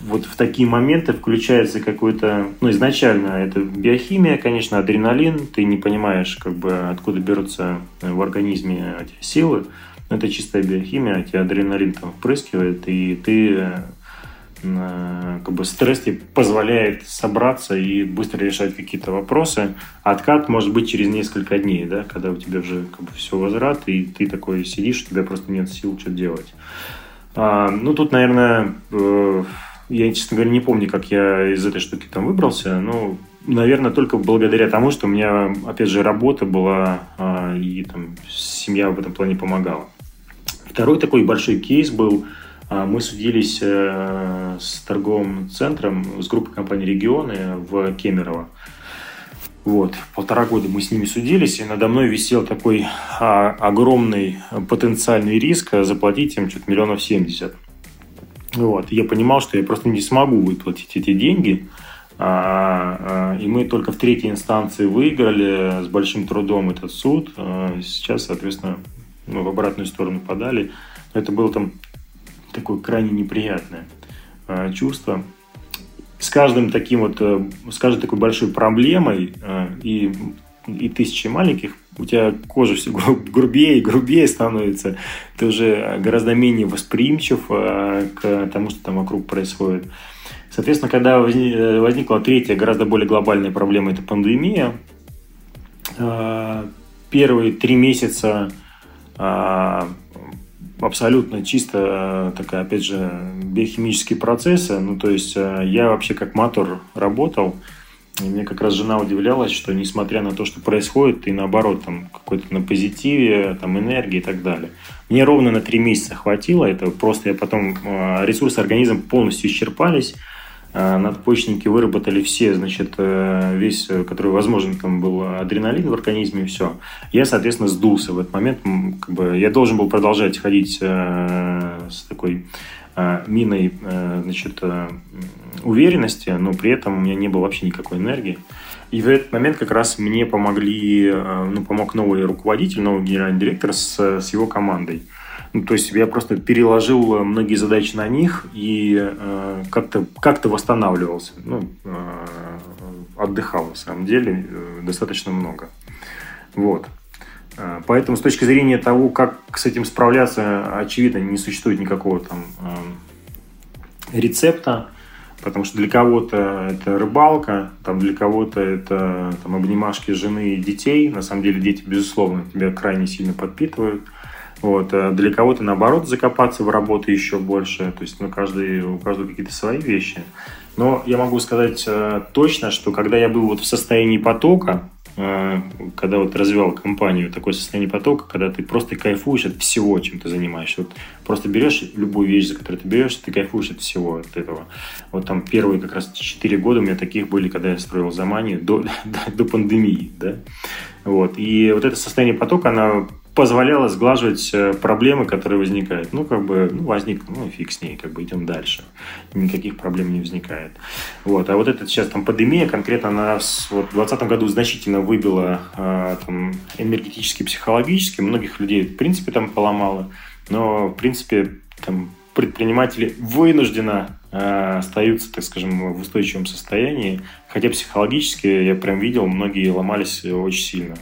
вот в такие моменты включается какой-то, ну, изначально это биохимия, конечно, адреналин, ты не понимаешь, как бы, откуда берутся в организме эти силы, это чистая биохимия, тебе адреналин там впрыскивает, и ты как бы стресс тебе позволяет собраться и быстро решать какие-то вопросы. Откат может быть через несколько дней, да, когда у тебя уже как бы все возврат, и ты такой сидишь, у тебя просто нет сил что делать. А, ну, тут, наверное, э, я, честно говоря, не помню, как я из этой штуки там выбрался, но, наверное, только благодаря тому, что у меня, опять же, работа была, а, и там семья в этом плане помогала. Второй такой большой кейс был – мы судились э, с торговым центром, с группой компаний «Регионы» в Кемерово. Вот, полтора года мы с ними судились, и надо мной висел такой а, огромный потенциальный риск заплатить им что-то миллионов семьдесят. Вот, я понимал, что я просто не смогу выплатить эти деньги, а, а, и мы только в третьей инстанции выиграли с большим трудом этот суд. А, сейчас, соответственно, мы в обратную сторону подали. Это было там такое крайне неприятное э, чувство. С каждым таким вот, э, с каждой такой большой проблемой э, и, и тысячи маленьких у тебя кожа все грубее и грубее становится, ты уже гораздо менее восприимчив к тому, что там вокруг происходит. Соответственно, когда возникла третья, гораздо более глобальная проблема, это пандемия, первые три месяца абсолютно чисто такая, опять же, биохимические процессы. Ну, то есть э, я вообще как мотор работал, и мне как раз жена удивлялась, что несмотря на то, что происходит, и наоборот, там какой-то на позитиве, там энергии и так далее. Мне ровно на три месяца хватило, это просто я потом, э, ресурсы организма полностью исчерпались, надпочечники выработали все, значит, э, весь, э, который возможен, там был адреналин в организме и все. Я, соответственно, сдулся в этот момент. Как бы, я должен был продолжать ходить э, с такой миной, значит, уверенности, но при этом у меня не было вообще никакой энергии. И в этот момент как раз мне помогли, ну, помог новый руководитель, новый генеральный директор с, с его командой. Ну, то есть я просто переложил э, многие задачи на них и э, как-то как восстанавливался. Ну, э, отдыхал на самом деле э, достаточно много. Вот. Э, поэтому с точки зрения того, как с этим справляться, очевидно, не существует никакого там э, рецепта, потому что для кого-то это рыбалка, там для кого-то это там, обнимашки жены и детей. На самом деле дети, безусловно, тебя крайне сильно подпитывают. Вот. А для кого-то, наоборот, закопаться в работу еще больше. То есть ну, каждый, у каждого какие-то свои вещи. Но я могу сказать э, точно, что когда я был вот в состоянии потока, э, когда вот развивал компанию, такое состояние потока, когда ты просто кайфуешь от всего, чем ты занимаешься. Вот просто берешь любую вещь, за которую ты берешь, ты кайфуешь от всего от этого. Вот там первые как раз 4 года у меня таких были, когда я строил Заманию до, до, до пандемии, да. Вот. И вот это состояние потока, оно позволяло сглаживать э, проблемы, которые возникают. Ну, как бы, ну, возник, ну, фиг с ней, как бы идем дальше. Никаких проблем не возникает. Вот. А вот эта сейчас там пандемия конкретно нас вот, в 2020 году значительно выбила э, там, энергетически, психологически. Многих людей, в принципе, там поломало. Но, в принципе, там, предприниматели вынужденно э, остаются, так скажем, в устойчивом состоянии. Хотя психологически, я прям видел, многие ломались очень сильно.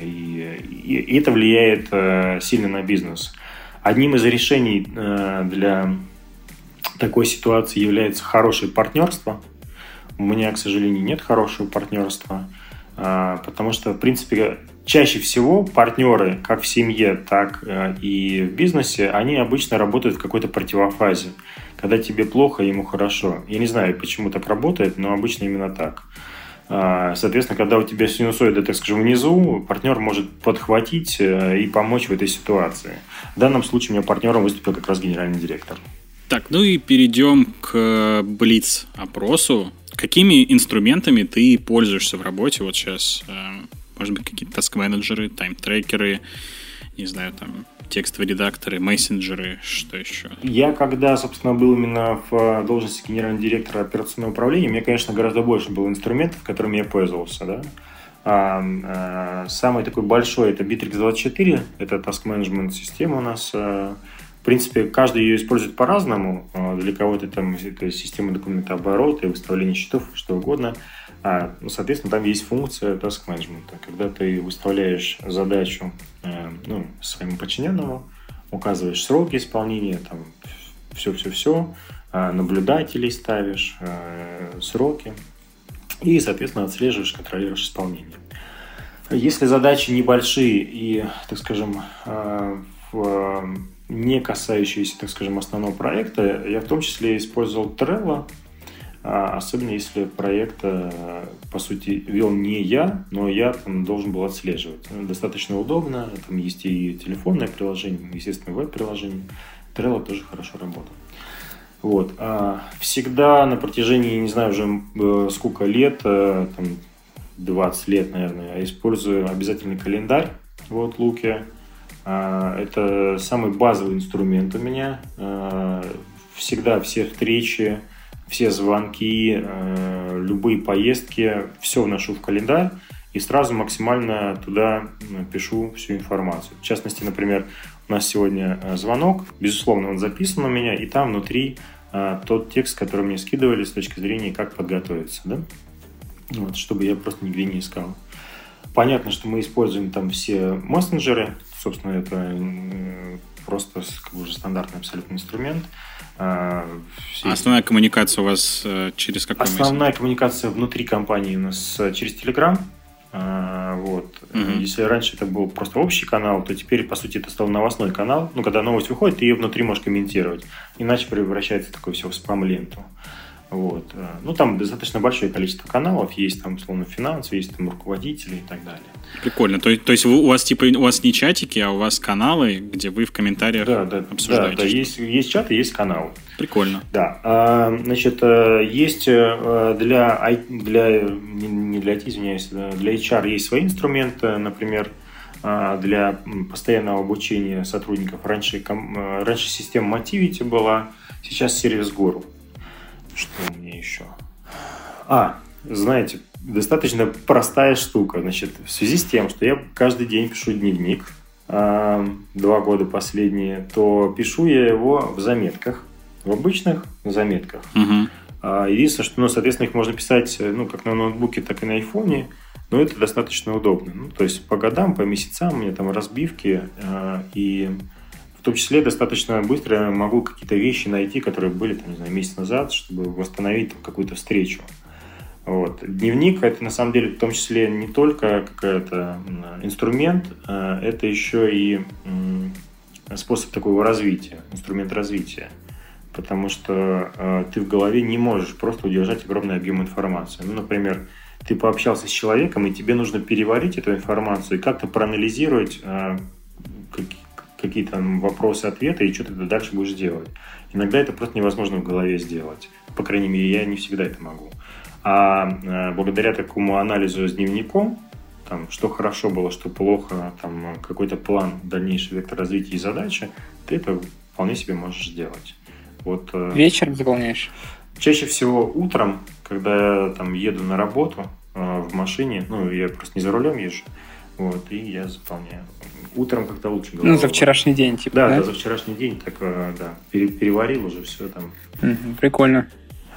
И, и это влияет сильно на бизнес. Одним из решений для такой ситуации является хорошее партнерство. У меня, к сожалению, нет хорошего партнерства, потому что, в принципе, чаще всего партнеры, как в семье, так э, и в бизнесе, они обычно работают в какой-то противофазе. Когда тебе плохо, ему хорошо. Я не знаю, почему так работает, но обычно именно так. А, соответственно, когда у тебя синусоиды, так скажем, внизу, партнер может подхватить э, и помочь в этой ситуации. В данном случае у меня партнером выступил как раз генеральный директор. Так, ну и перейдем к Блиц-опросу. Какими инструментами ты пользуешься в работе вот сейчас? Э, может быть, какие-то таск-менеджеры, тайм-трекеры, не знаю, там, текстовые редакторы, мессенджеры, что еще? Я, когда, собственно, был именно в должности генерального директора операционного управления, меня, конечно, гораздо больше было инструментов, которыми я пользовался, да. А, самый такой большой это Bittrex 24, это task management система у нас. А, в принципе, каждый ее использует по-разному. Для кого-то там это система документооборота, выставления счетов, что угодно. А, ну, соответственно, там есть функция task management. Когда ты выставляешь задачу э, ну, своему подчиненному, указываешь сроки исполнения, там все-все-все, э, наблюдателей ставишь, э, сроки, и, соответственно, отслеживаешь, контролируешь исполнение. Если задачи небольшие и, так скажем, э, в, не касающиеся, так скажем, основного проекта, я в том числе использовал Trello, а, особенно если проект, э, по сути, вел не я, но я там должен был отслеживать. Достаточно удобно, там есть и телефонное приложение, естественно, веб-приложение. Trello тоже хорошо работает. Вот. А всегда на протяжении, не знаю, уже э, сколько лет, э, там, 20 лет, наверное, использую обязательный календарь в Outlook. А, это самый базовый инструмент у меня. А, всегда все встречи, все звонки, э, любые поездки, все вношу в календарь и сразу максимально туда пишу всю информацию. В частности, например, у нас сегодня э, звонок, безусловно, он записан у меня, и там внутри э, тот текст, который мне скидывали с точки зрения, как подготовиться, да? Вот, чтобы я просто нигде не искал. Понятно, что мы используем там все мессенджеры, собственно, это просто как бы уже стандартный абсолютно инструмент. А, все... Основная коммуникация у вас э, через какой Основная мессенджер? коммуникация внутри компании у нас э, через Telegram. А, вот. Угу. Если раньше это был просто общий канал, то теперь, по сути, это стал новостной канал. Ну, когда новость выходит, ты ее внутри можешь комментировать. Иначе превращается такое все в спам-ленту. Вот. Э, ну, там достаточно большое количество каналов, есть там, условно, финансы, есть там руководители и так далее. Прикольно. То, то есть у вас типа у вас не чатики, а у вас каналы, где вы в комментариях да, да, обсуждаете? Да, да, есть, есть чаты, есть каналы. Прикольно. Да. А, значит, э, есть э, для, для не для IT, извиняюсь, для HR есть свои инструменты, например, для постоянного обучения сотрудников. Раньше, раньше система Motivity была, сейчас сервис Guru. Что у меня еще? А, знаете, достаточно простая штука. Значит, в связи с тем, что я каждый день пишу дневник, два года последние, то пишу я его в заметках, в обычных заметках. Угу. Единственное, что, ну, соответственно, их можно писать, ну, как на ноутбуке, так и на айфоне, но это достаточно удобно. Ну, то есть по годам, по месяцам у меня там разбивки, а, и в том числе достаточно быстро могу какие-то вещи найти, которые были, там, не знаю, месяц назад, чтобы восстановить какую-то встречу. Вот. Дневник это на самом деле в том числе не только какой-то инструмент, а это еще и способ такого развития, инструмент развития. Потому что э, ты в голове не можешь просто удержать огромный объем информации. Ну, например, ты пообщался с человеком, и тебе нужно переварить эту информацию и как-то проанализировать э, какие то вопросы, ответы, и что ты дальше будешь делать. Иногда это просто невозможно в голове сделать. По крайней мере, я не всегда это могу. А э, благодаря такому анализу с дневником, там, что хорошо было, что плохо, там, какой-то план, дальнейший вектор развития и задачи, ты это вполне себе можешь сделать. Вот, э, Вечером заполняешь? Чаще всего утром, когда я там еду на работу э, в машине, ну, я просто не за рулем езжу, вот, и я заполняю. Утром как-то лучше голова. Ну, за вчерашний день, типа, да? Да, да за вчерашний день, так, да, переварил уже все там. Угу, прикольно.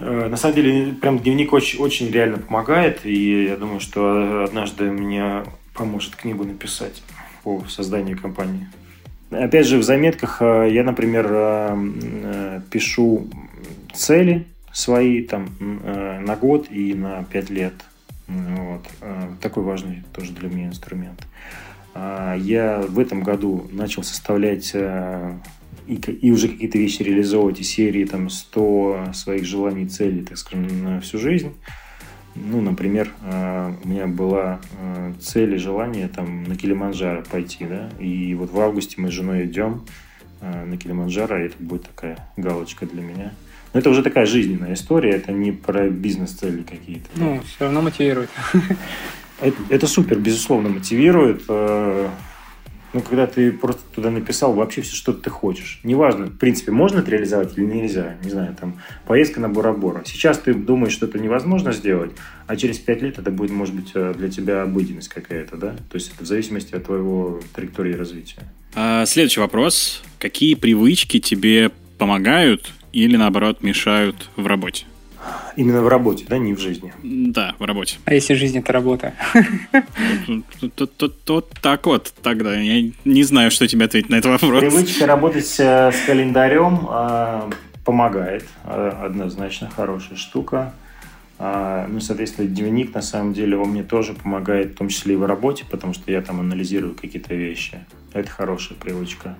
Э, на самом деле, прям дневник очень, очень реально помогает, и я думаю, что однажды мне поможет книгу написать по созданию компании. Опять же, в заметках э, я, например, э, пишу цели свои там на год и на пять лет. Вот. Такой важный тоже для меня инструмент. Я в этом году начал составлять и, и уже какие-то вещи реализовывать из серии там 100 своих желаний, целей, так скажем, на всю жизнь. Ну, например, э, у меня была э, цель и желание там на Килиманджаро пойти, да, и вот в августе мы с женой идем э, на Килиманджаро, и это будет такая галочка для меня. Но это уже такая жизненная история, это не про бизнес-цели какие-то. Ну, все равно мотивирует. Это, это супер, безусловно, мотивирует ну, когда ты просто туда написал вообще все, что ты хочешь. Неважно, в принципе, можно это реализовать или нельзя. Не знаю, там, поездка на Бора-Бора. Сейчас ты думаешь, что это невозможно сделать, а через пять лет это будет, может быть, э, для тебя обыденность какая-то, да? То есть это в зависимости от твоего траектории развития. А, следующий вопрос. Какие привычки тебе помогают или, наоборот, мешают в работе? Именно в работе, да, не в жизни. Да, в работе. А если жизнь это работа? То так вот тогда. Я не знаю, что тебе ответить на этот вопрос. Привычка работать э, с календарем э, помогает. Э, однозначно хорошая штука. Ну, соответственно, дневник, на самом деле, он мне тоже помогает, в том числе и в работе, потому что я там анализирую какие-то вещи. Это хорошая привычка.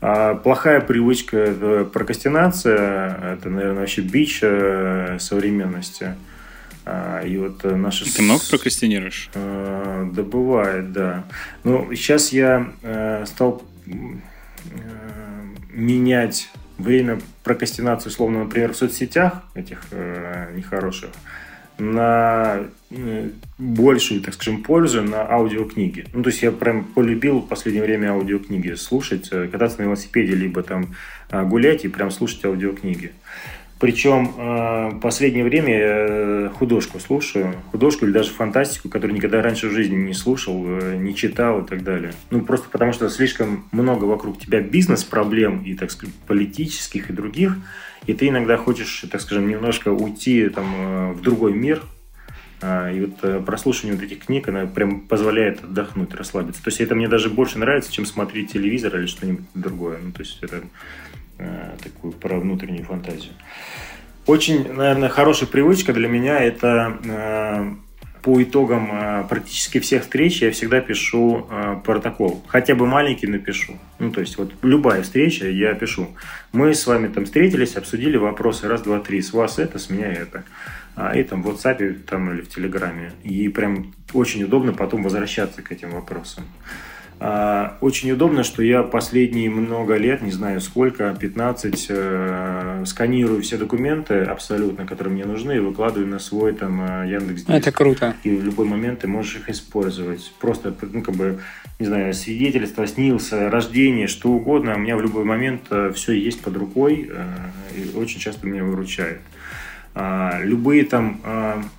А плохая привычка – это прокрастинация, это, наверное, вообще бич э, современности. А, и вот наши... Ты много прокрастинируешь? Да, бывает, да. Ну, сейчас я э, стал э, менять время прокрастинации, условно, например, в соцсетях этих нехороших, на э, большую, так скажем, пользу на аудиокниги. Ну, то есть я прям полюбил в последнее время аудиокниги слушать, э, кататься на велосипеде, либо там э, гулять и прям слушать аудиокниги. Причем в последнее время я художку слушаю, художку или даже фантастику, которую никогда раньше в жизни не слушал, не читал и так далее. Ну, просто потому что слишком много вокруг тебя бизнес-проблем и, так сказать, политических и других – и ты иногда хочешь, так скажем, немножко уйти там, э, в другой мир, а, и вот э, прослушивание вот этих книг, она прям позволяет отдохнуть, расслабиться. То есть это мне даже больше нравится, чем смотреть телевизор или что-нибудь другое. Ну, то есть это э, такую про внутреннюю фантазию. Очень, наверное, хорошая привычка для меня это э, по итогам э, практически всех встреч я всегда пишу э, протокол. Хотя бы маленький напишу. Ну, то есть, вот любая встреча я пишу. Мы с вами там встретились, обсудили вопросы. Раз, два, три. С вас это, с меня это. А, и там в WhatsApp там, или в Телеграме. И прям очень удобно потом возвращаться к этим вопросам. А, очень удобно, что я последние много лет, не знаю сколько, 15, э, сканирую все документы абсолютно, которые мне нужны, и выкладываю на свой там э, Яндекс. Это круто. И в любой момент ты можешь их использовать. Просто, ну, как бы, не знаю, свидетельство, снился, рождение, что угодно. У меня в любой момент э, все есть под рукой, и очень часто меня выручает. А, любые там,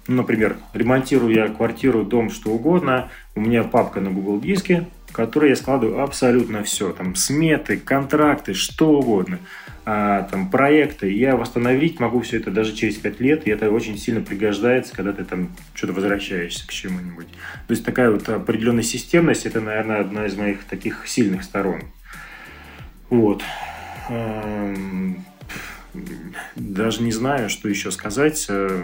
ну, например, ремонтирую я квартиру, дом, что угодно, у меня папка на Google диске, которой я складываю абсолютно все. Там сметы, контракты, что угодно. А, там проекты. Я восстановить могу все это даже через 5 лет, и это очень сильно пригождается, когда ты там что-то возвращаешься к чему-нибудь. То есть такая вот определенная системность, это, наверное, одна из моих таких сильных сторон. Вот. Даже не знаю, что еще сказать э,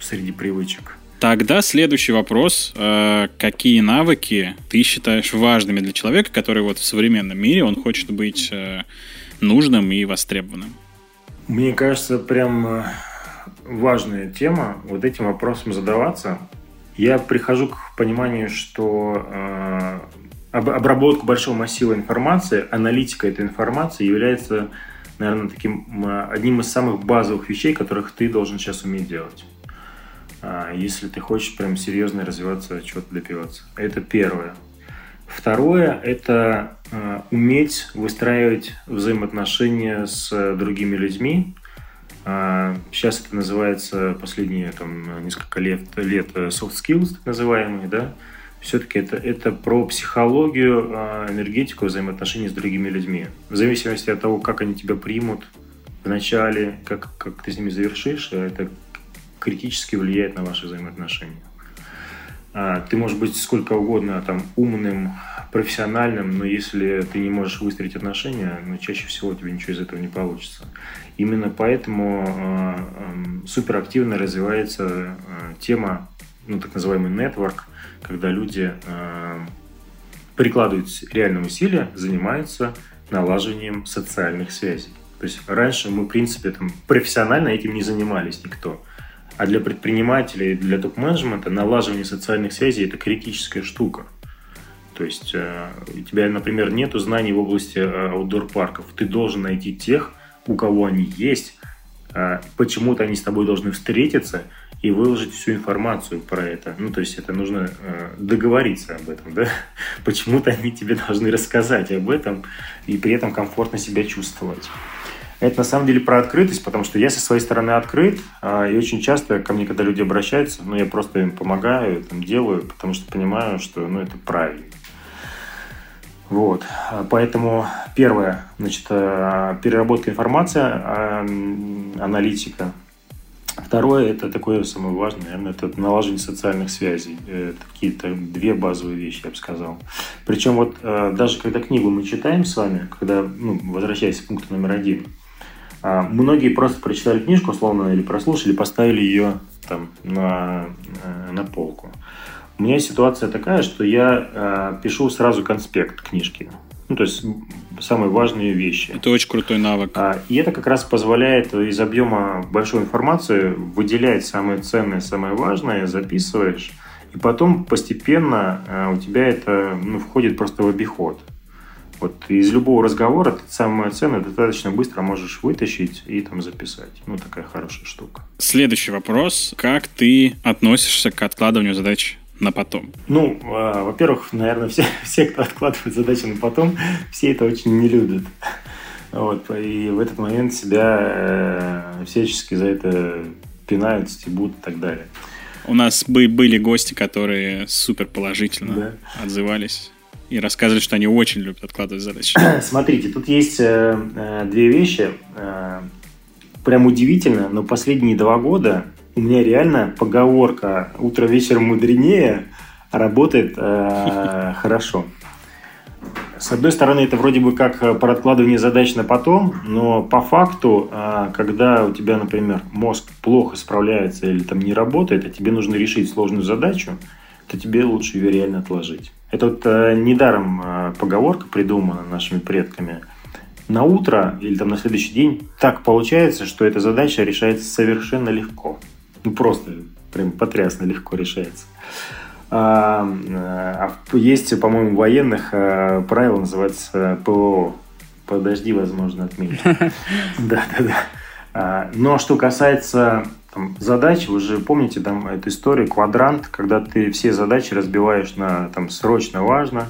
среди привычек. Тогда следующий вопрос. Э, какие навыки ты считаешь важными для человека, который вот в современном мире, он хочет быть э, нужным и востребованным? Мне кажется, прям э, важная тема вот этим вопросом задаваться. Я прихожу к пониманию, что обработка большого массива информации, аналитика этой информации является, наверное, таким одним из самых базовых вещей, которых ты должен сейчас уметь делать. А, если ты хочешь прям серьезно развиваться, чего-то добиваться. Это первое. Второе – это э, уметь выстраивать взаимоотношения с другими людьми. Э, сейчас это называется последние там, несколько лет, лет soft skills, так называемые, да. Все-таки это, это про психологию, э, энергетику взаимоотношений с другими людьми. В зависимости от того, как они тебя примут в начале, как, как ты с ними завершишь, это критически влияет на ваши взаимоотношения. А, ты можешь быть сколько угодно там умным, профессиональным, но если ты не можешь выстроить отношения, ну, чаще всего у тебя ничего из этого не получится. Именно поэтому э, э, суперактивно развивается э, тема, ну, так называемый network, когда люди прикладывают реальные усилия, занимаются налаживанием социальных связей. То есть раньше мы, в принципе, там, профессионально этим не занимались никто. А для предпринимателей, для топ-менеджмента налаживание социальных связей – это критическая штука. То есть э, у тебя, например, нет знаний в области э, аутдор-парков. Ты должен найти тех, у кого они есть, э, почему-то они с тобой должны встретиться и выложить всю информацию про это. Ну, то есть это нужно договориться об этом, да? Почему-то они тебе должны рассказать об этом и при этом комфортно себя чувствовать. Это на самом деле про открытость, потому что я со своей стороны открыт, а, и очень часто ко мне, когда люди обращаются, ну, я просто им помогаю, там, делаю, потому что понимаю, что, ну, это правильно. Вот. Поэтому первое, значит, э, переработка информации, а, аналитика. Второе, это такое самое важное, наверное, это налаживание социальных связей. Это какие-то две базовые вещи, я бы сказал. Причем вот э, даже когда книгу мы читаем с вами, когда, ну, возвращаясь к пункту номер один, а, многие просто прочитали книжку, условно, или прослушали, поставили ее там на, э, на полку. У меня ситуация такая, что я э, пишу сразу конспект книжки. Ну, то есть самые важные вещи. Это очень крутой навык. А, и это как раз позволяет из объема большой информации выделять самое ценное, самое важное, записываешь, и потом постепенно а, у тебя это ну, входит просто в обиход. Вот из любого разговора ты самое ценное достаточно быстро можешь вытащить и там записать. Ну, такая хорошая штука. Следующий вопрос. Как ты относишься к откладыванию задач на потом? Ну, э, во-первых, наверное, все, все, кто откладывает задачи на потом, все это очень не любят. Вот, и в этот момент себя э, всячески за это пинают, стебут и так далее. У нас бы были гости, которые супер положительно да. отзывались и рассказывали, что они очень любят откладывать задачи. Смотрите, тут есть э, э, две вещи. Э, прям удивительно, но последние два года у меня реально поговорка «утро вечером мудренее» работает э, хорошо. С одной стороны, это вроде бы как про откладывание задач на потом, но по факту, э, когда у тебя, например, мозг плохо справляется или там не работает, а тебе нужно решить сложную задачу, то тебе лучше ее реально отложить. Это вот э, недаром э, поговорка придумана нашими предками. На утро или там на следующий день так получается, что эта задача решается совершенно легко. Ну, просто прям потрясно легко решается. А, а есть, по-моему, военных а, правило называется ПО. Подожди, возможно, отметить. Да, да, да. А, но что касается там, задач, вы же помните там эту историю, квадрант, когда ты все задачи разбиваешь на там срочно важно,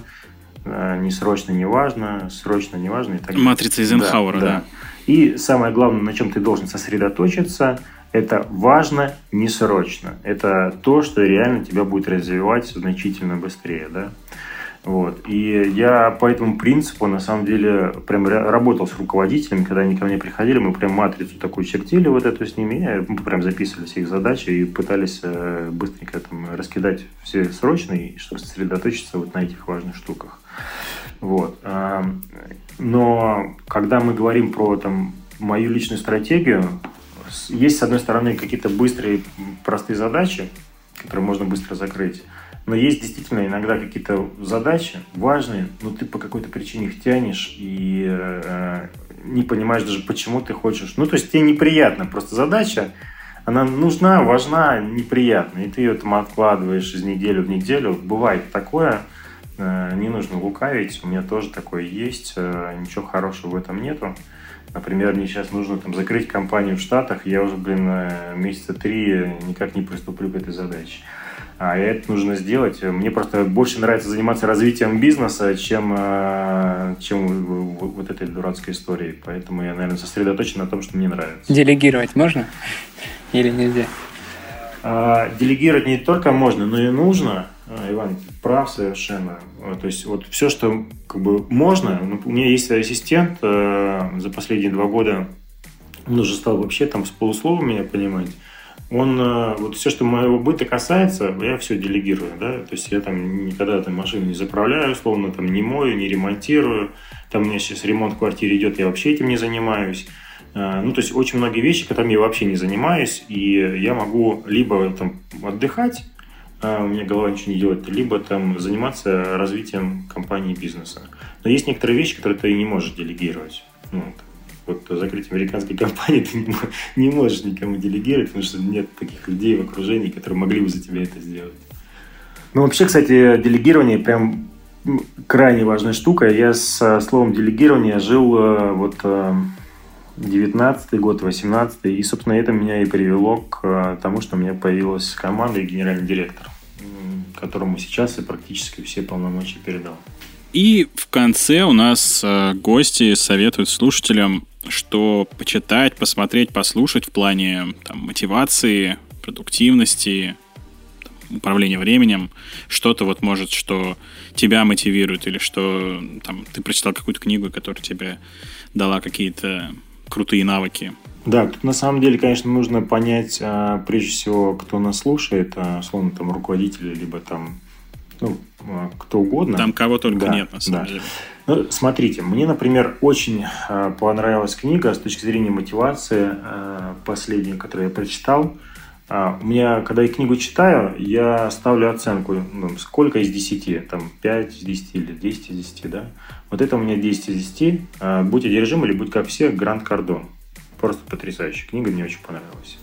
не срочно не важно, срочно не важно и так далее. Матрица Эйзенхауэра, да, да. да. И самое главное, на чем ты должен сосредоточиться – это важно не срочно. Это то, что реально тебя будет развивать значительно быстрее, да. Вот. И я по этому принципу, на самом деле, прям работал с руководителями, когда они ко мне приходили, мы прям матрицу такую чертили вот эту с ними, мы прям записывали все их задачи и пытались э, быстренько там раскидать все срочные, чтобы сосредоточиться вот на этих важных штуках. Вот. Но когда мы говорим про там, мою личную стратегию, есть, с одной стороны, какие-то быстрые, простые задачи, которые можно быстро закрыть. Но есть действительно иногда какие-то задачи важные, но ты по какой-то причине их тянешь и э, не понимаешь даже, почему ты хочешь. Ну, то есть тебе неприятно. Просто задача, она нужна, важна, неприятна. И ты ее там откладываешь из недели в неделю. Бывает такое. Э, не нужно лукавить. У меня тоже такое есть. Э, ничего хорошего в этом нету. Например, мне сейчас нужно там закрыть компанию в Штатах, я уже, блин, месяца три никак не приступлю к этой задаче. А это нужно сделать. Мне просто больше нравится заниматься развитием бизнеса, чем, э, чем вот этой дурацкой историей. Поэтому я, наверное, сосредоточен на том, что мне нравится. Делегировать можно или нельзя? А, делегировать не только можно, но и нужно. А, Иван, прав совершенно. То есть вот все, что как бы можно. Ну, у меня есть ассистент э, за последние два года. Он уже стал вообще там с полуслова меня понимать. Он, э, вот все, что моего быта касается, я все делегирую, да, то есть я там никогда там машину не заправляю, условно, там не мою, не ремонтирую, там у меня сейчас ремонт в квартире идет, я вообще этим не занимаюсь. Э, ну, то есть очень многие вещи, которыми я вообще не занимаюсь, и я могу либо там отдыхать, а у меня голова ничего не делает, либо там заниматься развитием компании бизнеса. Но есть некоторые вещи, которые ты не можешь делегировать. Ну, вот закрыть американской компании ты не, не можешь никому делегировать, потому что нет таких людей в окружении, которые могли бы за тебя это сделать. Ну, вообще, кстати, делегирование прям крайне важная штука. Я с словом делегирование жил э, вот 19 э, год, 18 и, собственно, это меня и привело к э, тому, что у меня появилась команда и генеральный директор, которому сейчас я практически все полномочия передал. И в конце у нас гости советуют слушателям что почитать, посмотреть, послушать в плане там, мотивации, продуктивности, там, управления временем, что-то вот может, что тебя мотивирует, или что там, ты прочитал какую-то книгу, которая тебе дала какие-то крутые навыки. Да, тут на самом деле, конечно, нужно понять, а, прежде всего, кто нас слушает, а, условно, там, руководители, либо там, ну, кто угодно. Там кого только да, нет, на самом да. деле. Ну, смотрите, мне, например, очень э, понравилась книга с точки зрения мотивации, э, последняя, которую я прочитал. Э, у меня, когда я книгу читаю, я ставлю оценку, ну, сколько из 10, там, 5 из 10 или 10 из 10, да. Вот это у меня 10 из 10. Э, «Будь одержим» или «Будь как все» Гранд Кардон. Просто потрясающая книга, мне очень понравилась.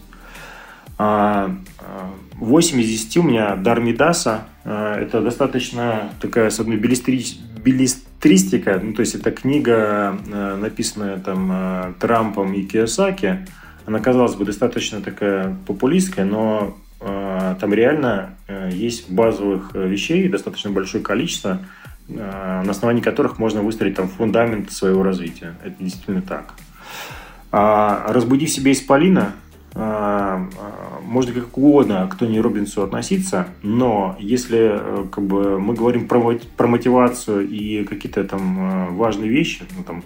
8 из 10 у меня Дармидаса. Это достаточно такая, с одной билистристика, ну, то есть это книга, написанная там Трампом и Киосаки. Она, казалось бы, достаточно такая популистская, но там реально есть базовых вещей, достаточно большое количество, на основании которых можно выстроить там фундамент своего развития. Это действительно так. А «Разбуди в себе исполина» А, а, можно как угодно к Тони Робинсу относиться, но если э, как бы, мы говорим про, про мотивацию и какие-то там э, важные вещи, ну, там,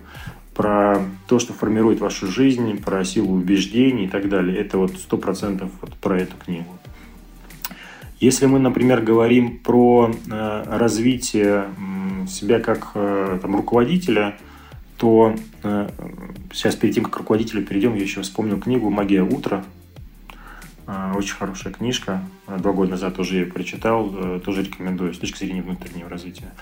про то, что формирует вашу жизнь, про силу убеждений и так далее, это вот сто процентов вот про эту книгу. Если мы, например, говорим про э, развитие себя как э, там, руководителя – то э, сейчас перед тем, как руководителю перейдем, я еще вспомнил книгу «Магия утра». Э, очень хорошая книжка. Два года назад тоже ее прочитал. Э, тоже рекомендую с точки зрения внутреннего развития.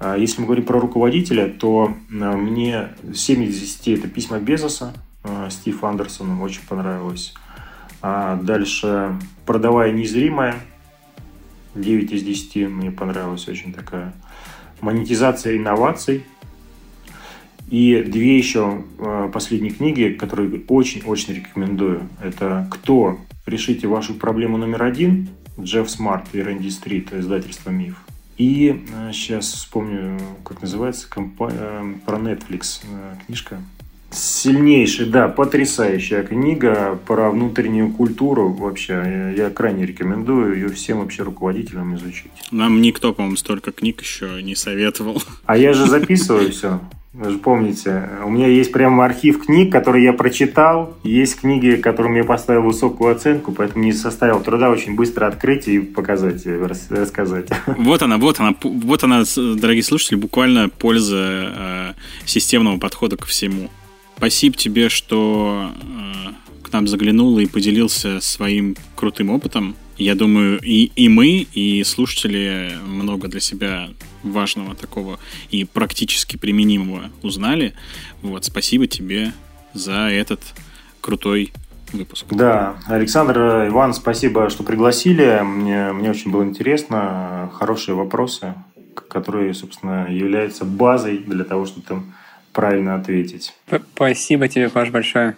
Э, если мы говорим про руководителя, то э, мне 7 из 10 это письма Безоса. Э, Стив Андерсон очень понравилось. А дальше «Продавая незримое». 9 из 10 мне понравилась очень такая. Монетизация инноваций – и две еще э, последние книги, которые очень-очень рекомендую. Это «Кто? Решите вашу проблему номер один» Джефф Смарт и Рэнди Стрит, издательство «Миф». И сейчас э, вспомню, как называется, компа... Э, про Netflix книжка. Сильнейшая, да, потрясающая книга про внутреннюю культуру вообще. Я, я крайне рекомендую ее всем вообще руководителям изучить. Нам никто, по-моему, столько книг еще не советовал. А я же записываю все. Вы же помните, у меня есть прямо архив книг, которые я прочитал. Есть книги, которым я поставил высокую оценку, поэтому не составил труда очень быстро открыть и показать, рассказать. Вот она, вот она, вот она, дорогие слушатели, буквально польза э, системного подхода ко всему. Спасибо тебе, что э, к нам заглянул и поделился своим крутым опытом. Я думаю, и, и мы, и слушатели много для себя важного такого и практически применимого узнали. Вот, спасибо тебе за этот крутой выпуск. Да, Александр, Иван, спасибо, что пригласили. Мне, мне очень было интересно. Хорошие вопросы, которые, собственно, являются базой для того, чтобы там правильно ответить. Спасибо тебе, Паш, большое.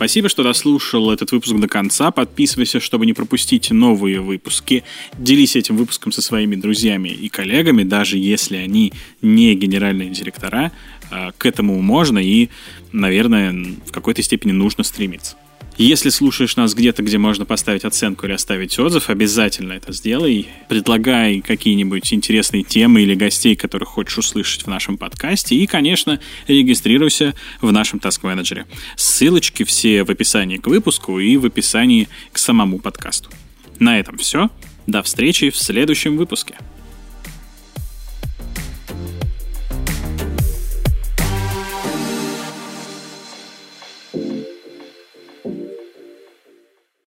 Спасибо, что дослушал этот выпуск до конца. Подписывайся, чтобы не пропустить новые выпуски. Делись этим выпуском со своими друзьями и коллегами, даже если они не генеральные директора. А, к этому можно и, наверное, в какой-то степени нужно стремиться. Если слушаешь нас где-то, где можно поставить оценку или оставить отзыв, обязательно это сделай. Предлагай какие-нибудь интересные темы или гостей, которых хочешь услышать в нашем подкасте. И, конечно, регистрируйся в нашем Task Manager. Ссылочки все в описании к выпуску и в описании к самому подкасту. На этом все. До встречи в следующем выпуске.